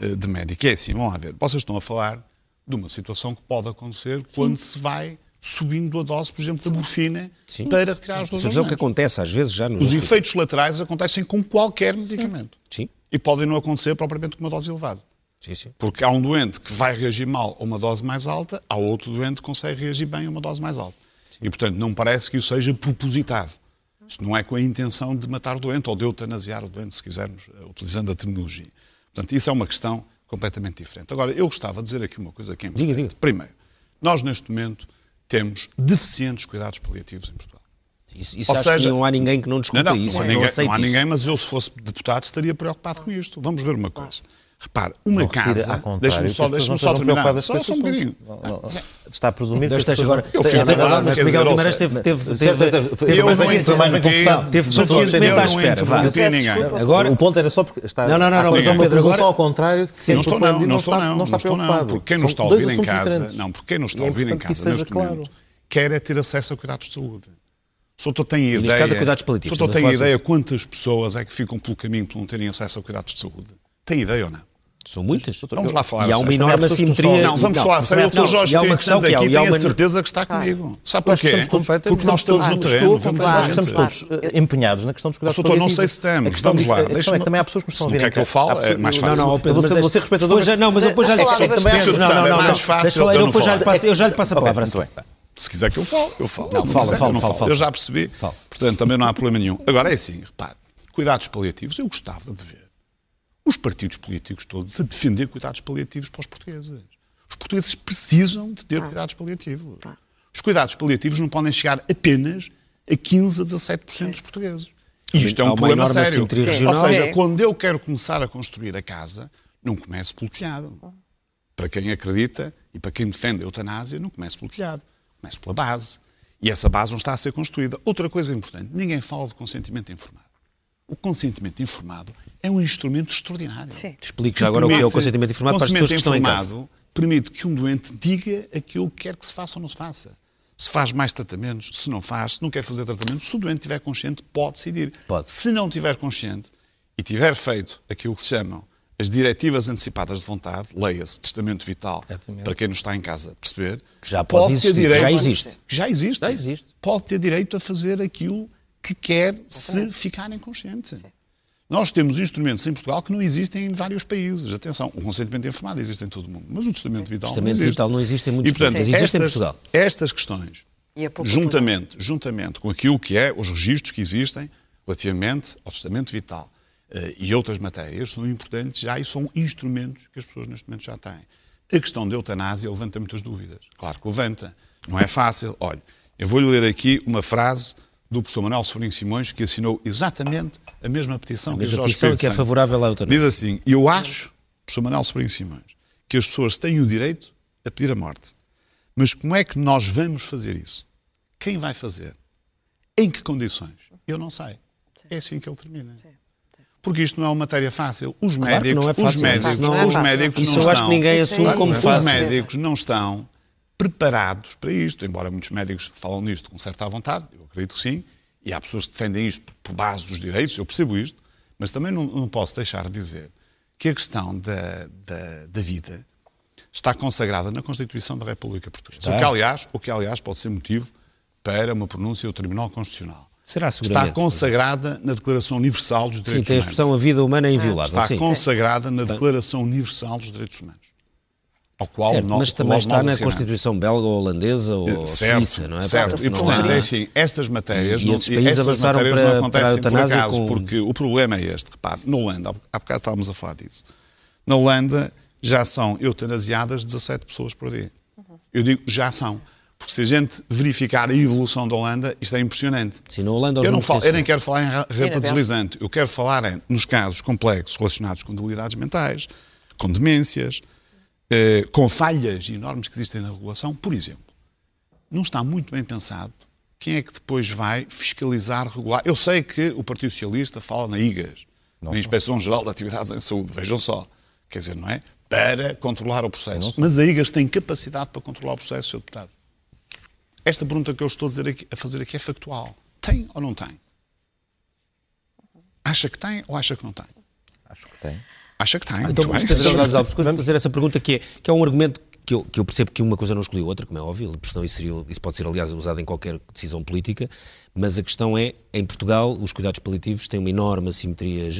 Speaker 5: eh, de médico. É assim, vamos lá ver. Vocês estão a falar de uma situação que pode acontecer quando se vai subindo a dose, por exemplo, da morfina para retirar dores
Speaker 1: Sabes
Speaker 5: aos
Speaker 1: o que acontece às vezes já no
Speaker 5: Os efeitos laterais acontecem com qualquer medicamento.
Speaker 1: Sim,
Speaker 5: E podem não acontecer propriamente com uma dose elevada.
Speaker 1: sim, sim.
Speaker 5: Porque há um doente que vai reagir mal a uma dose mais alta, há outro doente que consegue reagir bem a uma dose mais alta. E, portanto, não parece que isso seja propositado. Isto não é com a intenção de matar o doente ou de eutanasiar o doente, se quisermos, eh, utilizando a terminologia. Portanto, isso é uma questão completamente diferente. Agora, eu gostava de dizer aqui uma coisa que é importante.
Speaker 1: Diga, diga.
Speaker 5: Primeiro, nós neste momento temos deficientes cuidados paliativos em Portugal.
Speaker 1: Isso, isso
Speaker 5: Ou seja-
Speaker 1: não há ninguém que não discuta
Speaker 5: Não, não,
Speaker 1: isso.
Speaker 5: não há, ninguém, não há ninguém, mas eu, se fosse deputado, estaria preocupado com isto. Vamos ver uma coisa. Repare, uma
Speaker 3: Não
Speaker 5: casa. Deixa-me
Speaker 3: que
Speaker 5: só, deixa só terminar. Só, só um bocadinho.
Speaker 3: Está a presumir que as
Speaker 1: esteja
Speaker 3: pessoas-
Speaker 1: agora.
Speaker 5: Eu fui advogado,
Speaker 1: mas Miguel Guimarães teve, teve, teve, teve
Speaker 3: eu não confortável.
Speaker 1: Teve
Speaker 3: eu
Speaker 1: à
Speaker 3: não
Speaker 1: espera. Agora,
Speaker 3: O ponto era só porque está.
Speaker 1: Não, não, não, não, mas, Pedro, agora-
Speaker 3: ao contrário de que
Speaker 5: Não estou, não, não estou, não,
Speaker 3: não está
Speaker 5: estou,
Speaker 3: preocupado.
Speaker 5: não, porque quem não está a ouvir em casa, não, porque quem não está a
Speaker 3: é
Speaker 5: ouvir em
Speaker 3: que
Speaker 5: casa neste momento, quer é ter acesso a cuidados de saúde. O doutor tem
Speaker 1: neste
Speaker 5: ideia,
Speaker 1: caso, cuidados paliativos,
Speaker 5: o doutor tem ideia quantas pessoas é que ficam pelo caminho por não terem acesso a cuidados de saúde? Tem ideia ou não?
Speaker 1: São muitas.
Speaker 5: Vamos lá falar
Speaker 1: E há uma enorme
Speaker 3: que não
Speaker 1: assimetria.
Speaker 5: Não, vamos
Speaker 1: Não,
Speaker 5: falar. O
Speaker 1: não,
Speaker 5: doutor Jorge
Speaker 1: que há,
Speaker 5: aqui
Speaker 1: e
Speaker 5: tem a certeza que está comigo. Sabe porquê? Porque nós estamos no
Speaker 4: Estou
Speaker 5: terreno.
Speaker 3: Estamos todos eh, empenhados na questão dos cuidados
Speaker 5: Doutor, não sei
Speaker 3: paliativos.
Speaker 5: se estamos. Vamos lá.
Speaker 3: É que também há pessoas que nos estão a
Speaker 5: não
Speaker 3: ouvir
Speaker 5: quer
Speaker 3: em
Speaker 5: que eu
Speaker 3: Há
Speaker 5: é mais
Speaker 1: Não,
Speaker 5: fácil.
Speaker 1: não, Pedro,
Speaker 3: Eu vou ser- respeitador,
Speaker 1: depois já- Não, mas eu depois já lhe
Speaker 2: Mas
Speaker 1: passo. Não, não,
Speaker 5: É
Speaker 1: não. não.
Speaker 5: eu
Speaker 1: eu
Speaker 5: não
Speaker 1: já lhe passo, eu já lhe passo a palavra.
Speaker 3: muito bem.
Speaker 5: Se quiser que eu fale, eu falo.
Speaker 1: Não, fala, fala,
Speaker 5: eu não
Speaker 1: fala,
Speaker 5: falo. Eu já percebi. Portanto, também não há problema nenhum. Agora é assim, repare. Cuidados paliativos, eu gostava de ver os partidos políticos todos a defender cuidados paliativos para os portugueses. Os portugueses precisam de ter cuidados paliativos. Os cuidados paliativos não podem chegar apenas a 15 a 17% dos portugueses. E isto é um
Speaker 1: uma
Speaker 5: problema sério. Ou seja, quando eu quero começar a construir a casa, não começo pelo telhado. Para quem acredita e para quem defende a eutanásia, não começo pelo telhado, começo pela base. E essa base não está a ser construída. Outra coisa importante, ninguém fala de consentimento informado. O consentimento informado é um instrumento extraordinário.
Speaker 2: Sim.
Speaker 1: Explique já agora o que é o
Speaker 5: Permite-
Speaker 1: consentimento informado para as pessoas que estão em casa.
Speaker 5: consentimento informado permite que um doente diga aquilo que quer que se faça ou não se faça. Se faz mais tratamentos, se não faz, se não quer fazer tratamentos, se o doente estiver consciente, pode decidir.
Speaker 1: Pode.
Speaker 5: Se não estiver consciente e tiver feito aquilo que se chamam as diretivas antecipadas de vontade, leia-se testamento vital,
Speaker 4: Exatamente.
Speaker 5: para quem não está em casa perceber,
Speaker 1: Que já pode existir,
Speaker 5: ter direito,
Speaker 1: já existe.
Speaker 5: Já existe.
Speaker 4: Já existe.
Speaker 5: Pode ter direito a fazer aquilo que quer se ficar inconsciente. Nós temos instrumentos em Portugal que não existem em vários países. Atenção, o consentimento informado existe em todo o mundo, mas o testamento vital
Speaker 1: testamento
Speaker 5: não existe.
Speaker 1: vital não existe em muitos
Speaker 5: e, portanto,
Speaker 1: países, existe em
Speaker 5: estas,
Speaker 1: Portugal.
Speaker 5: Estas questões,
Speaker 2: E é
Speaker 5: juntamente, juntamente com aquilo que é os registros que existem relativamente ao testamento vital eh, e outras matérias, são importantes já e são instrumentos que as pessoas neste momento já têm. A questão da eutanásia levanta muitas dúvidas. Claro que levanta. Não é fácil. Olha, eu vou-lhe ler aqui uma frase do professor Manuel Sobrinho Simões, que assinou exatamente a mesma petição que
Speaker 1: mesma
Speaker 5: o Jorge
Speaker 1: petição que é favorável à eutanásia.
Speaker 5: Diz assim, eu acho, professor Manuel Sobrinho Simões, que as pessoas têm o direito a pedir a morte. Mas como é que nós vamos fazer isso? Quem vai fazer? Em que condições? Eu não sei. É assim que ele termina. Porque isto não é uma matéria fácil. Os
Speaker 1: Claro que
Speaker 5: médicos,
Speaker 1: não é fácil.
Speaker 5: os médicos,
Speaker 1: Não
Speaker 2: é
Speaker 5: os
Speaker 2: fácil.
Speaker 5: médicos
Speaker 1: Isso
Speaker 5: não
Speaker 1: eu acho que
Speaker 5: estão-
Speaker 1: ninguém
Speaker 2: Isso
Speaker 1: assume como
Speaker 2: Os
Speaker 5: os
Speaker 1: fácil.
Speaker 5: médicos não estão preparados para isto, embora muitos médicos falam nisto com certa vontade, eu acredito que sim, e há pessoas que defendem isto por base dos direitos, eu percebo isto, mas também não, não posso deixar de dizer que a questão da, da, da vida está consagrada na Constituição da República Portuguesa.
Speaker 1: Está.
Speaker 5: O que, aliás, o que, aliás, pode ser motivo para uma pronúncia do Tribunal Constitucional.
Speaker 1: Será
Speaker 5: Está consagrada na Declaração Universal dos
Speaker 1: Sim,
Speaker 5: Direitos
Speaker 1: tem a
Speaker 5: Humanos.
Speaker 1: expressão a vida humana é inviolável.
Speaker 5: Está
Speaker 1: sim.
Speaker 5: consagrada na Declaração Universal dos Direitos Humanos. Ao qual
Speaker 1: Certo,
Speaker 5: nós,
Speaker 1: mas também
Speaker 5: nós
Speaker 1: está na
Speaker 5: assinamos.
Speaker 1: Constituição belga ou holandesa ou
Speaker 5: Certo,
Speaker 1: suíça, não é?
Speaker 5: certo.
Speaker 1: Portanto,
Speaker 5: E, portanto,
Speaker 1: há-
Speaker 5: é assim, estas matérias,
Speaker 1: E
Speaker 5: não,
Speaker 1: esses países
Speaker 5: estas
Speaker 1: avançaram
Speaker 5: matérias
Speaker 1: para-
Speaker 5: não
Speaker 1: para a
Speaker 5: acontecem por
Speaker 1: eutanásia
Speaker 5: acaso,
Speaker 1: com-
Speaker 5: porque o problema é este. Repare, na Holanda, há bocado estávamos a falar disso, na Holanda já são eutanasiadas 17 pessoas por dia. Eu digo já são. Porque se a gente verificar a evolução da Holanda, isto é impressionante.
Speaker 1: Sim, na Holanda,
Speaker 5: eu, não falo, eu nem quero falar em ra- rapa
Speaker 2: Bélgica.
Speaker 5: deslizante. Eu quero falar é, nos casos complexos relacionados com debilidades mentais, com demências, eh, com falhas enormes que existem na regulação. Por exemplo, não está muito bem pensado quem é que depois vai fiscalizar, regular. Eu sei que o Partido Socialista fala na IGAS, na Inspeção Geral de Atividades em Saúde, vejam só. Quer dizer, não é? Para controlar o processo. Mas a IGAS tem capacidade para controlar o processo, Sr. Deputado. Esta pergunta que eu estou a, aqui- a fazer aqui é factual. Tem ou não tem? Acha que tem ou acha que não tem?
Speaker 3: Acho que tem.
Speaker 5: Acha que tem.
Speaker 1: Então, vamos fazer essa pergunta que é, que é um argumento que eu, que eu percebo que uma coisa não exclui a outra, como é óbvio, senão isso, seria, isso pode ser, aliás, usado em qualquer decisão política, mas a questão é, em Portugal, os cuidados paliativos têm uma enorme assimetria eh,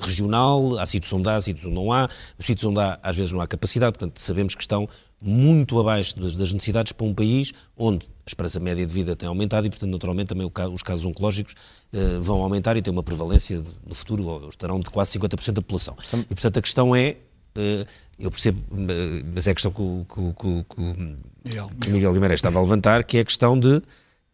Speaker 1: regional, há sítios onde há, há sítios onde não há, os sítios onde há, às vezes não há capacidade, portanto, sabemos que estão muito abaixo das, necessidades para um país onde a esperança média de vida tem aumentado e, portanto, naturalmente, também os casos oncológicos eh, vão aumentar e têm uma prevalência de- no futuro, estarão de quase 50% da população. E, portanto, a questão é, eh, eu percebo, eh, mas é a questão que o, que que que
Speaker 5: Miguel,
Speaker 1: que o Miguel Guimarães estava a levantar, que é a questão de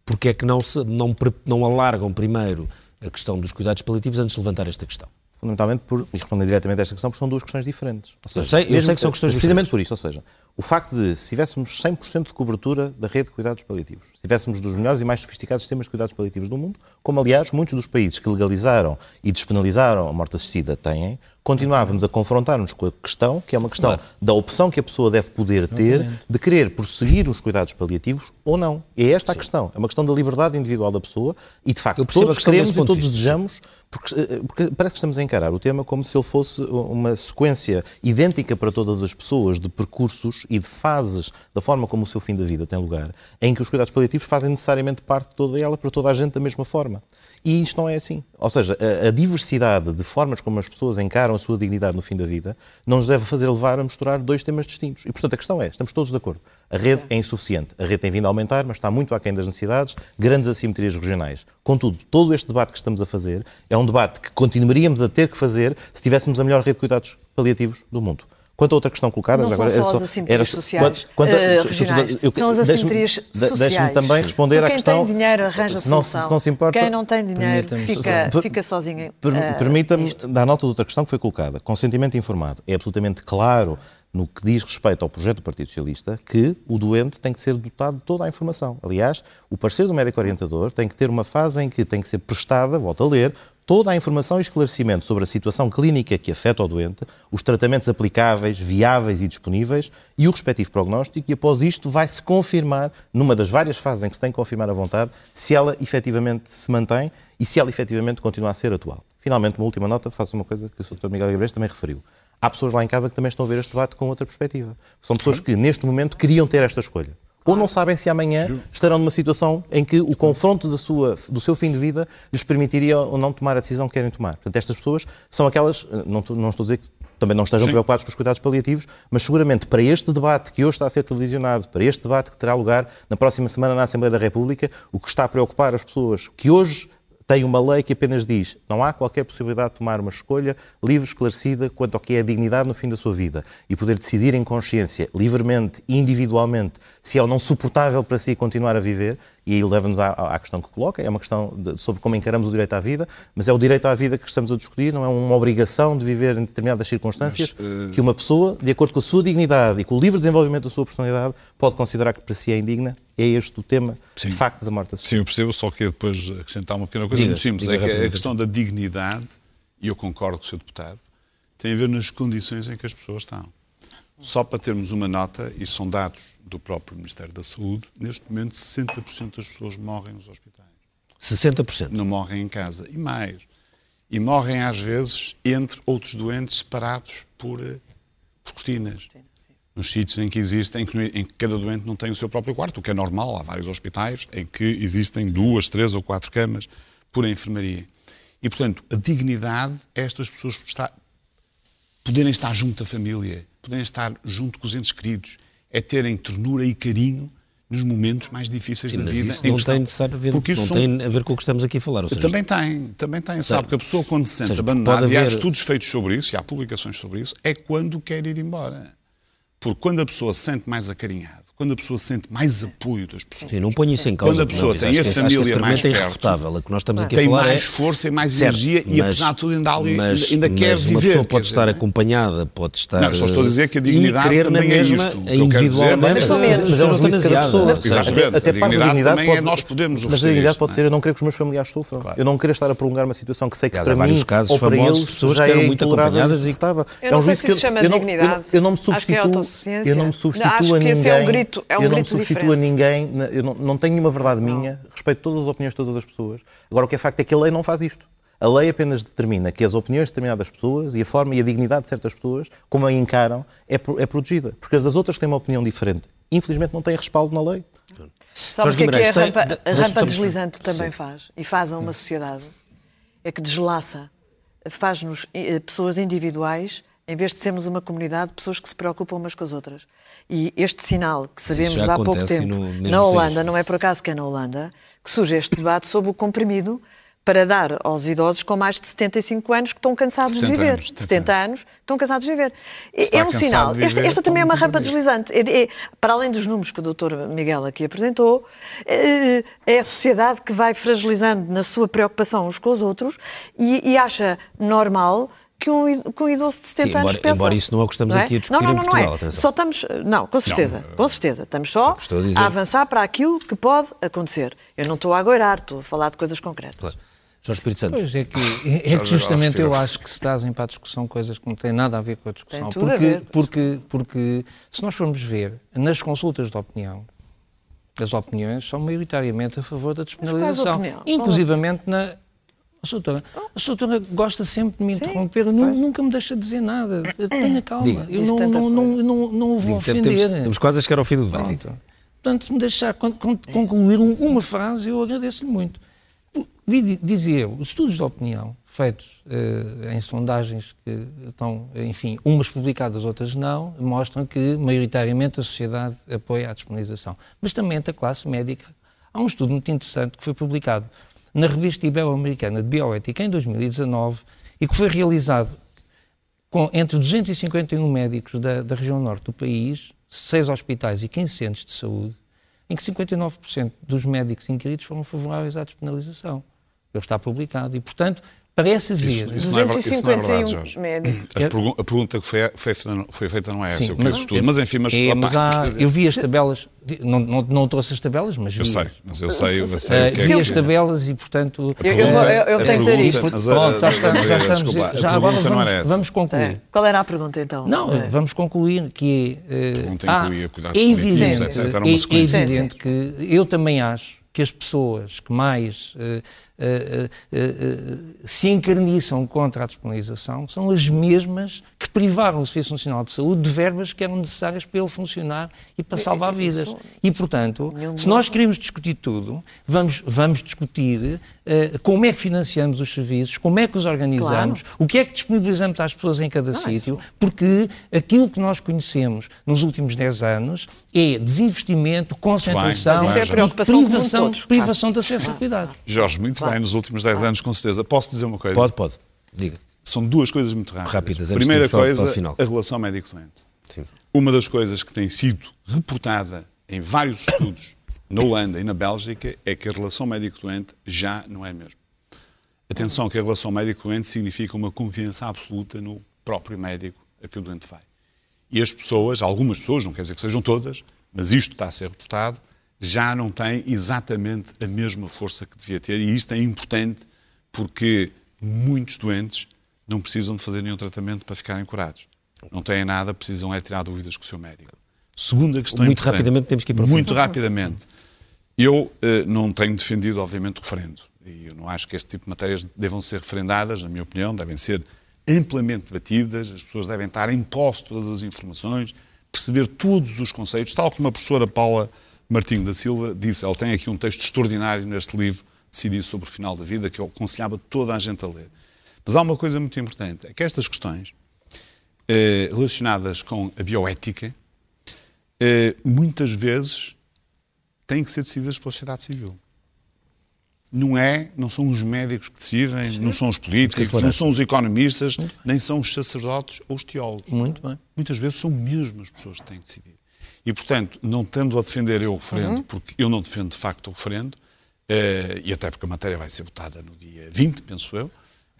Speaker 1: porque é que não, se, não, não alargam primeiro a questão dos cuidados paliativos antes de levantar esta questão.
Speaker 3: Fundamentalmente, por, e respondendo diretamente a esta questão, porque são duas questões diferentes. Ou
Speaker 1: Eu sei- eu sei que são questões
Speaker 3: Precisamente
Speaker 1: diferentes.
Speaker 3: por isso, ou seja, o facto de, se tivéssemos 100% de cobertura da rede de cuidados paliativos, se tivéssemos dos melhores e mais sofisticados sistemas de cuidados paliativos do mundo, como aliás muitos dos países que legalizaram e despenalizaram a morte assistida têm, continuávamos a confrontar-nos com a questão, que é uma questão claro. da opção que a pessoa deve poder ter de querer prosseguir os cuidados paliativos ou não. É esta Sim. a questão. É uma questão da liberdade individual da pessoa e, de facto, todos queremos e todos desejamos porque, eh, porque, parece que estamos a encarar o tema como se ele fosse uma sequência idêntica para todas as pessoas de percursos e de fases da forma como o seu fim da vida tem lugar, em que os cuidados paliativos fazem necessariamente parte de toda ela para toda a gente da mesma forma. E isto não é assim. Ou seja, a, a, diversidade de formas como as pessoas encaram a sua dignidade no fim da vida não nos deve fazer levar a misturar dois temas distintos. E, portanto, a questão é, estamos todos de acordo, a rede é insuficiente. A rede tem vindo a aumentar, mas está muito aquém das necessidades, grandes assimetrias regionais. Contudo, todo este debate que estamos a fazer é um debate que continuaríamos a ter que fazer se tivéssemos a melhor rede de cuidados paliativos do mundo. Quanto a outra questão colocada,
Speaker 2: não agora, são só as assimetrias sociais, quanto. Eu, são as assimetrias sociais.
Speaker 3: Deixe-me também responder à questão...
Speaker 2: quem tem dinheiro arranja se não. Se não se importa, quem não tem dinheiro fica, fica sozinho. Per,
Speaker 3: uh, Permita-me dar nota de outra questão que foi colocada. Consentimento informado. É absolutamente claro no que diz respeito ao projeto do Partido Socialista, que o doente tem que ser dotado de toda a informação. Aliás, o parceiro do médico orientador tem que ter uma fase em que tem que ser prestada, volto a ler, toda a informação e esclarecimento sobre a situação clínica que afeta o doente, os tratamentos aplicáveis, viáveis e disponíveis e o respectivo prognóstico, e após isto vai-se confirmar, numa das várias fases em que se tem que confirmar a vontade, se ela efetivamente se mantém e se ela efetivamente continua a ser atual. Finalmente, uma última nota, faço uma coisa que o Sr. Miguel Guimarães também referiu. Há pessoas lá em casa que também estão a ver este debate com outra perspectiva. São pessoas que, neste momento, queriam ter esta escolha ou não sabem se amanhã estarão numa situação em que o confronto da sua, do seu fim de vida lhes permitiria ou não tomar a decisão que querem tomar. Portanto, estas pessoas são aquelas, não, não estou a dizer que também não estejam Sim. preocupados com os cuidados paliativos, mas seguramente para este debate que hoje está a ser televisionado, para este debate que terá lugar na próxima semana na Assembleia da República, o que está a preocupar as pessoas que hoje tem uma lei que apenas diz não há qualquer possibilidade de tomar uma escolha livre, esclarecida quanto ao que é a dignidade no fim da sua vida. E poder decidir em consciência, livremente, individualmente, se é ou não suportável para si continuar a viver, e aí leva-nos à, à, questão que coloca, é uma questão de, sobre como encaramos o direito à vida, mas é o direito à vida que estamos a discutir, não é uma obrigação de viver em determinadas circunstâncias mas, uh... que uma pessoa, de acordo com a sua dignidade e com o livre desenvolvimento da sua personalidade, pode considerar que para si é indigna. É este o tema, Sim. de facto, da morte assistida.
Speaker 5: Sim, eu percebo, só que depois acrescentar uma pequena coisa diga, muito simples, é que a questão da dignidade, e eu concordo com o Sr. Deputado, tem a ver nas condições em que as pessoas estão. Só para termos uma nota, e são dados do próprio Ministério da Saúde, neste momento 60% das pessoas morrem nos hospitais.
Speaker 1: 60%?
Speaker 5: Não morrem em casa. E mais. E morrem, às vezes, entre outros doentes separados por, eh, por cortinas. Sim, sim. Nos sítios em que existem, em que, em que cada doente não tem o seu próprio quarto, o que é normal. Há vários hospitais em que existem duas, três ou quatro camas por enfermaria. E, portanto, a dignidade é estas pessoas estar, poderem estar junto da família, poderem estar junto com os entes queridos, é terem ternura e carinho nos momentos mais difíceis
Speaker 1: Sim,
Speaker 5: da vida.
Speaker 1: Isso não, tem, a ver, não são... tem a ver com o que estamos aqui a falar.
Speaker 5: Seja, também tem, também tem. Sabe que a pessoa quando se sente abandonada, haver... e há estudos feitos sobre isso, e há publicações sobre isso, é quando quer ir embora. Porque quando a pessoa se sente mais acarinhada, quando a pessoa sente mais apoio das pessoas.
Speaker 1: Sim, não ponho isso em causa.
Speaker 5: Quando a pessoa
Speaker 1: não,
Speaker 5: tem a família mais
Speaker 1: é
Speaker 5: perto,
Speaker 1: a que nós estamos aqui
Speaker 5: tem
Speaker 1: a falar
Speaker 5: mais
Speaker 1: é...
Speaker 5: força e mais certo, energia mas, e apesar de tudo ainda, ali,
Speaker 1: mas,
Speaker 5: ainda
Speaker 1: mas
Speaker 5: quer viver.
Speaker 1: uma pessoa pode estar dizer, é? acompanhada, pode estar...
Speaker 5: Não, só estou a dizer que a dignidade
Speaker 1: e
Speaker 5: também
Speaker 1: na
Speaker 5: é
Speaker 1: mesma,
Speaker 5: isto.
Speaker 1: individualmente,
Speaker 3: mas, mas é um juízo de pessoa.
Speaker 5: Exatamente. Até, a dignidade também é nós podemos
Speaker 3: Mas a dignidade pode ser eu não querer que os meus familiares sofram. Eu não querer estar a prolongar uma situação que sei que para mim ou para eles
Speaker 1: pessoas que eram muito acompanhadas e
Speaker 2: estava. Eu não sei se isso chama dignidade.
Speaker 3: Eu não me substituo eu não me substituo a ninguém. Eu não me substituo a ninguém eu não, não tenho nenhuma verdade não. minha, respeito todas as opiniões de todas as pessoas. Agora, o que é facto é que a lei não faz isto. A lei apenas determina que as opiniões de determinadas pessoas e a forma e a dignidade de certas pessoas, como a encaram, é, é protegida. Porque as outras que têm uma opinião diferente, infelizmente não têm respaldo na lei.
Speaker 2: Sabe o que é que a rampa, a rampa deslizante também Sim. faz? E faz a uma sociedade? É que deslaça, faz-nos eh, pessoas individuais em vez de sermos uma comunidade de pessoas que se preocupam umas com as outras. E este sinal que sabemos de há pouco tempo na Holanda, não é por acaso que é na Holanda, que surge este debate sobre o comprimido para dar aos idosos com mais de 75 anos que estão cansados de viver. Anos, 70, 70 anos estão cansados de viver. é um sinal. Viver, esta, esta também é uma rampa deslizante. É, é, para além dos números que o Dr. Miguel aqui apresentou, é, é a sociedade que vai fragilizando na sua preocupação uns com os outros e, e acha normal que um, que um idoso de 70
Speaker 1: Sim, embora-
Speaker 2: anos pensa.
Speaker 1: embora isso não é o que estamos
Speaker 2: Não
Speaker 1: aqui a discutir
Speaker 2: não, não,
Speaker 1: em
Speaker 2: não,
Speaker 1: Portugal,
Speaker 2: Não, é. Só estamos, não, com certeza, com certeza. Estamos só
Speaker 1: a
Speaker 2: a avançar para aquilo que pode acontecer. Eu não estou a agoirar, estou a falar de coisas concretas.
Speaker 1: Claro. Jorge Espírito Santo.
Speaker 4: Pois é que, é que justamente eu acho que se trazem para a discussão coisas que não têm nada a ver com a discussão.
Speaker 2: Tem tudo a
Speaker 4: porque,
Speaker 2: ver.
Speaker 4: porque, porque se nós formos ver nas consultas de opinião, as opiniões são maioritariamente a favor da despenalização. Inclusivamente na. A doutora, a doutora gosta sempre de me
Speaker 2: Sim,
Speaker 4: interromper, nu- nunca me deixa dizer nada. Tenha calma,
Speaker 1: Diga.
Speaker 4: eu não, não, não, não, não o vou ofender.
Speaker 1: temos, temos quase a chegar ao fim do debate.
Speaker 4: Pronto. Portanto, se me deixar con- con- concluir um- uma frase, eu agradeço-lhe muito. Vi di- dizer eu, os estudos de opinião feitos eh, em sondagens que estão, enfim, umas publicadas, outras não, mostram que maioritariamente a sociedade apoia a despenalização. Mas também entre a classe médica. Há um estudo muito interessante que foi publicado na revista Ibero-Americana de Bioética em 2019 e que foi realizado com, entre 251 médicos da, da região norte do país, seis hospitais e 15 centros de saúde, em que 59% dos médicos inquiridos foram favoráveis à despenalização. Ele está publicado e, portanto, parece haver...
Speaker 5: Isso, isso não é, ver- isso não é verdade,
Speaker 2: 251
Speaker 5: Jorge. pergun- a pergunta que foi, foi feita, não- foi feita não é essa,
Speaker 4: Sim,
Speaker 5: eu conheço
Speaker 4: mas-
Speaker 5: tudo. Mas enfim, mas,
Speaker 4: É, mas há- eu vi as tabelas, não, não, não trouxe as tabelas, mas vi.
Speaker 5: eu sei, mas eu sei, eu sei
Speaker 4: Eh,
Speaker 5: o que é
Speaker 4: vi
Speaker 5: que-
Speaker 4: as tabelas e, portanto...
Speaker 2: Eu- eu vou- eu- eu
Speaker 5: a
Speaker 2: tenho que dizer isto.
Speaker 5: mas a-
Speaker 4: Pronto, já
Speaker 5: a-
Speaker 4: estamos, já estamos
Speaker 5: desculpa, a
Speaker 4: já agora
Speaker 5: pergunta não
Speaker 4: vamos,
Speaker 5: era essa.
Speaker 4: vamos concluir.
Speaker 2: É. Qual era a pergunta então?
Speaker 4: Não,
Speaker 2: É.
Speaker 4: vamos concluir que é. eh,
Speaker 5: pergunta
Speaker 4: há-
Speaker 5: incluía cuidados
Speaker 4: é evidente,
Speaker 5: etc.
Speaker 4: É, é evidente que eu também acho que as pessoas que mais eh, eh, eh, eh, se encarniçam contra a despenalização são as mesmas que privaram o Serviço Nacional de Saúde de verbas que eram necessárias para ele funcionar e para salvar vidas. E, portanto, se nós queremos discutir tudo, vamos, vamos discutir eh, como é que financiamos os serviços, como é que os organizamos, o que é que disponibilizamos às pessoas em cada sítio, porque aquilo que nós conhecemos nos últimos 10 anos é desinvestimento, concentração
Speaker 5: Mas isso é
Speaker 4: e privação,
Speaker 2: claro.
Speaker 4: privação de acesso a cuidados.
Speaker 5: Jorge, muito bem, nos últimos 10 anos, com certeza. Posso dizer uma coisa?
Speaker 1: Pode, pode. Diga.
Speaker 5: São duas coisas muito rápidas.
Speaker 1: Rápidas,
Speaker 5: Primeira coisa, a relação médico-doente.
Speaker 1: Sim.
Speaker 5: Uma das coisas que tem sido reportada em vários estudos na Holanda e na Bélgica é que a relação médico-doente já não é a mesma. Atenção que a relação médico-doente significa uma confiança absoluta no próprio médico a que o doente vai. E as pessoas, algumas pessoas, não quer dizer que sejam todas, mas isto está a ser reportado, já não têm exatamente a mesma força que devia ter. E isto é importante porque muitos doentes não precisam de fazer nenhum tratamento para ficarem curados. Não têm nada, precisam é tirar dúvidas com o seu médico. Segunda questão
Speaker 1: Muito rapidamente temos que ir para
Speaker 5: Muito rapidamente. Eu eh, não tenho defendido, obviamente, o referendo. E eu não acho que este tipo de matérias devam ser referendadas, na minha opinião, devem ser amplamente debatidas, as pessoas devem estar em posse todas as informações, perceber todos os conceitos, tal como a professora Paula Martinho da Silva disse, ela tem aqui um texto extraordinário neste livro, Decidir sobre o Final da Vida, que eu aconselhava toda a gente a ler. Mas há uma coisa muito importante, é que estas questões eh, relacionadas com a bioética, eh, muitas vezes têm que ser decididas pela sociedade civil. Não é, não são os médicos que decidem, não são os políticos, não são os economistas, nem são os sacerdotes ou os teólogos.
Speaker 4: Muito bem.
Speaker 5: Muitas vezes são mesmo as pessoas que têm que decidir. E, portanto, não tendo a defender eu o referendo, porque eu não defendo de facto o referendo, eh, e até porque a matéria vai ser votada no dia 20, penso eu.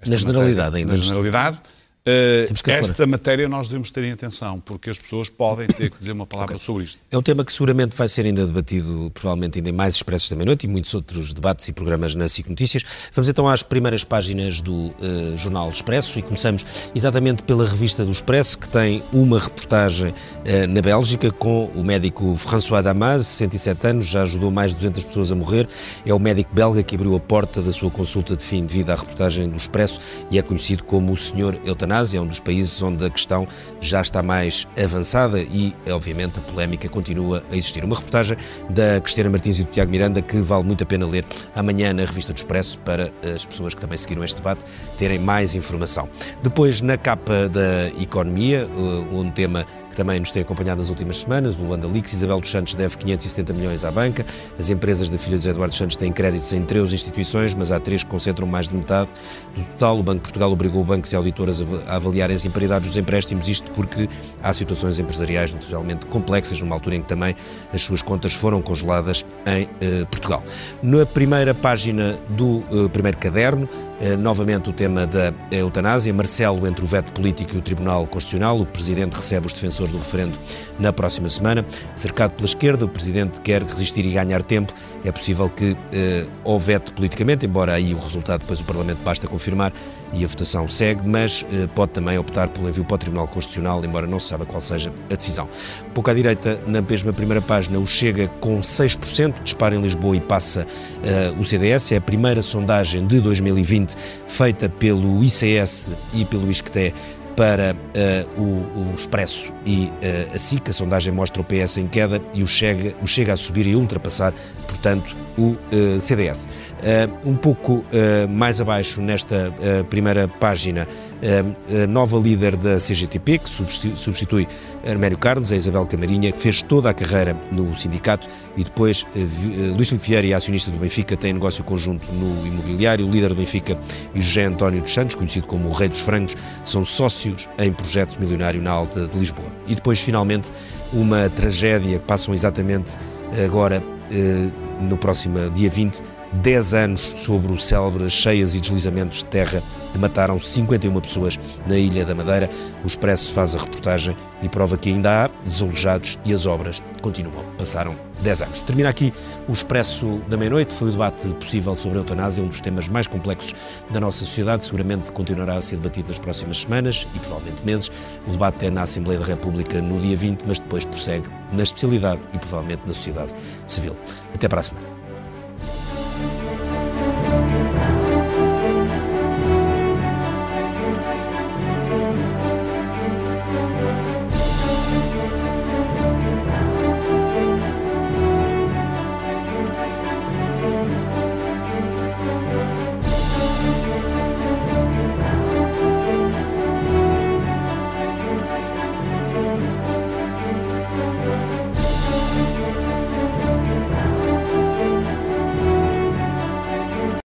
Speaker 1: Na generalidade
Speaker 5: matéria-
Speaker 1: ainda.
Speaker 5: Na generalidade.
Speaker 1: Acelerar.
Speaker 5: esta matéria nós devemos ter em atenção, porque as pessoas podem ter que dizer uma palavra sobre isto.
Speaker 1: É um tema que seguramente vai ser ainda debatido, provavelmente ainda em mais expressos da meia-noite e muitos outros debates e programas na SIC Notícias. Vamos então às primeiras páginas do eh, Jornal Expresso e começamos exatamente pela revista do Expresso, que tem uma reportagem eh, na Bélgica com o médico François Damas, 67 anos, já ajudou mais de 200 pessoas a morrer. É o médico belga que abriu a porta da sua consulta de fim de vida à reportagem do Expresso e é conhecido como o Senhor Eutanásia, é um dos países onde a questão já está mais avançada e, obviamente, a polémica continua a existir. Uma reportagem da Cristina Martins e do Tiago Miranda que vale muito a pena ler amanhã na revista do Expresso para as pessoas que também seguiram este debate terem mais informação. Depois, na capa da Economia, um tema que também nos tem acompanhado nas últimas semanas, o Luanda Leaks, Isabel dos Santos deve 570 milhões à banca, as empresas da filha de Eduardo Santos têm créditos em 13 instituições, mas há três que concentram mais de metade do total. O Banco de Portugal obrigou bancos e auditoras a a avaliarem as imparidades dos empréstimos, isto porque há situações empresariais naturalmente complexas, numa altura em que também as suas contas foram congeladas em eh, Portugal. Na primeira página do eh, primeiro caderno, novamente o tema da eutanásia. Marcelo entre o veto político e o Tribunal Constitucional. O Presidente recebe os defensores do referendo na próxima semana. Cercado pela esquerda, o Presidente quer resistir e ganhar tempo. É possível que eh, ou vete politicamente, embora aí o resultado depois o Parlamento basta confirmar e a votação segue, mas eh, pode também optar pelo envio para o Tribunal Constitucional, embora não se saiba qual seja a decisão. Pouco à direita, na mesma primeira página, o Chega com 6%, dispara em Lisboa e passa uh, o CDS. É a primeira sondagem de 2020 feita pelo ICS e pelo ISCTE para uh, o, o, Expresso e uh, a SIC. A sondagem mostra o PS em queda e o Chega, o Chega a subir e ultrapassar, portanto, o uh, CDS. um pouco mais abaixo, nesta primeira página, a nova líder da CGTP, que substitui Armério Carlos, a Isabel Camarinha, que fez toda a carreira no sindicato e depois Luís Filipe acionista do Benfica, tem negócio conjunto no imobiliário. O líder do Benfica e José António dos Santos, conhecido como o Rei dos Frangos, são sócios negócios em projeto milionário na Alta de Lisboa. E depois, finalmente, uma tragédia que passam exatamente agora, eh, no próximo dia 20, 10 anos sobre o célebre cheias e deslizamentos de terra que mataram 51 pessoas na Ilha da Madeira. O Expresso faz a reportagem e prova que ainda há desalojados e as obras continuam. Passaram 10 anos. Termina aqui o Expresso da Meia-Noite. Foi o debate possível sobre a eutanásia, um dos temas mais complexos da nossa sociedade. Seguramente continuará a ser debatido nas próximas semanas e provavelmente meses. O debate é na Assembleia da República no dia 20, mas depois prossegue na especialidade e provavelmente na sociedade civil. Até para a semana.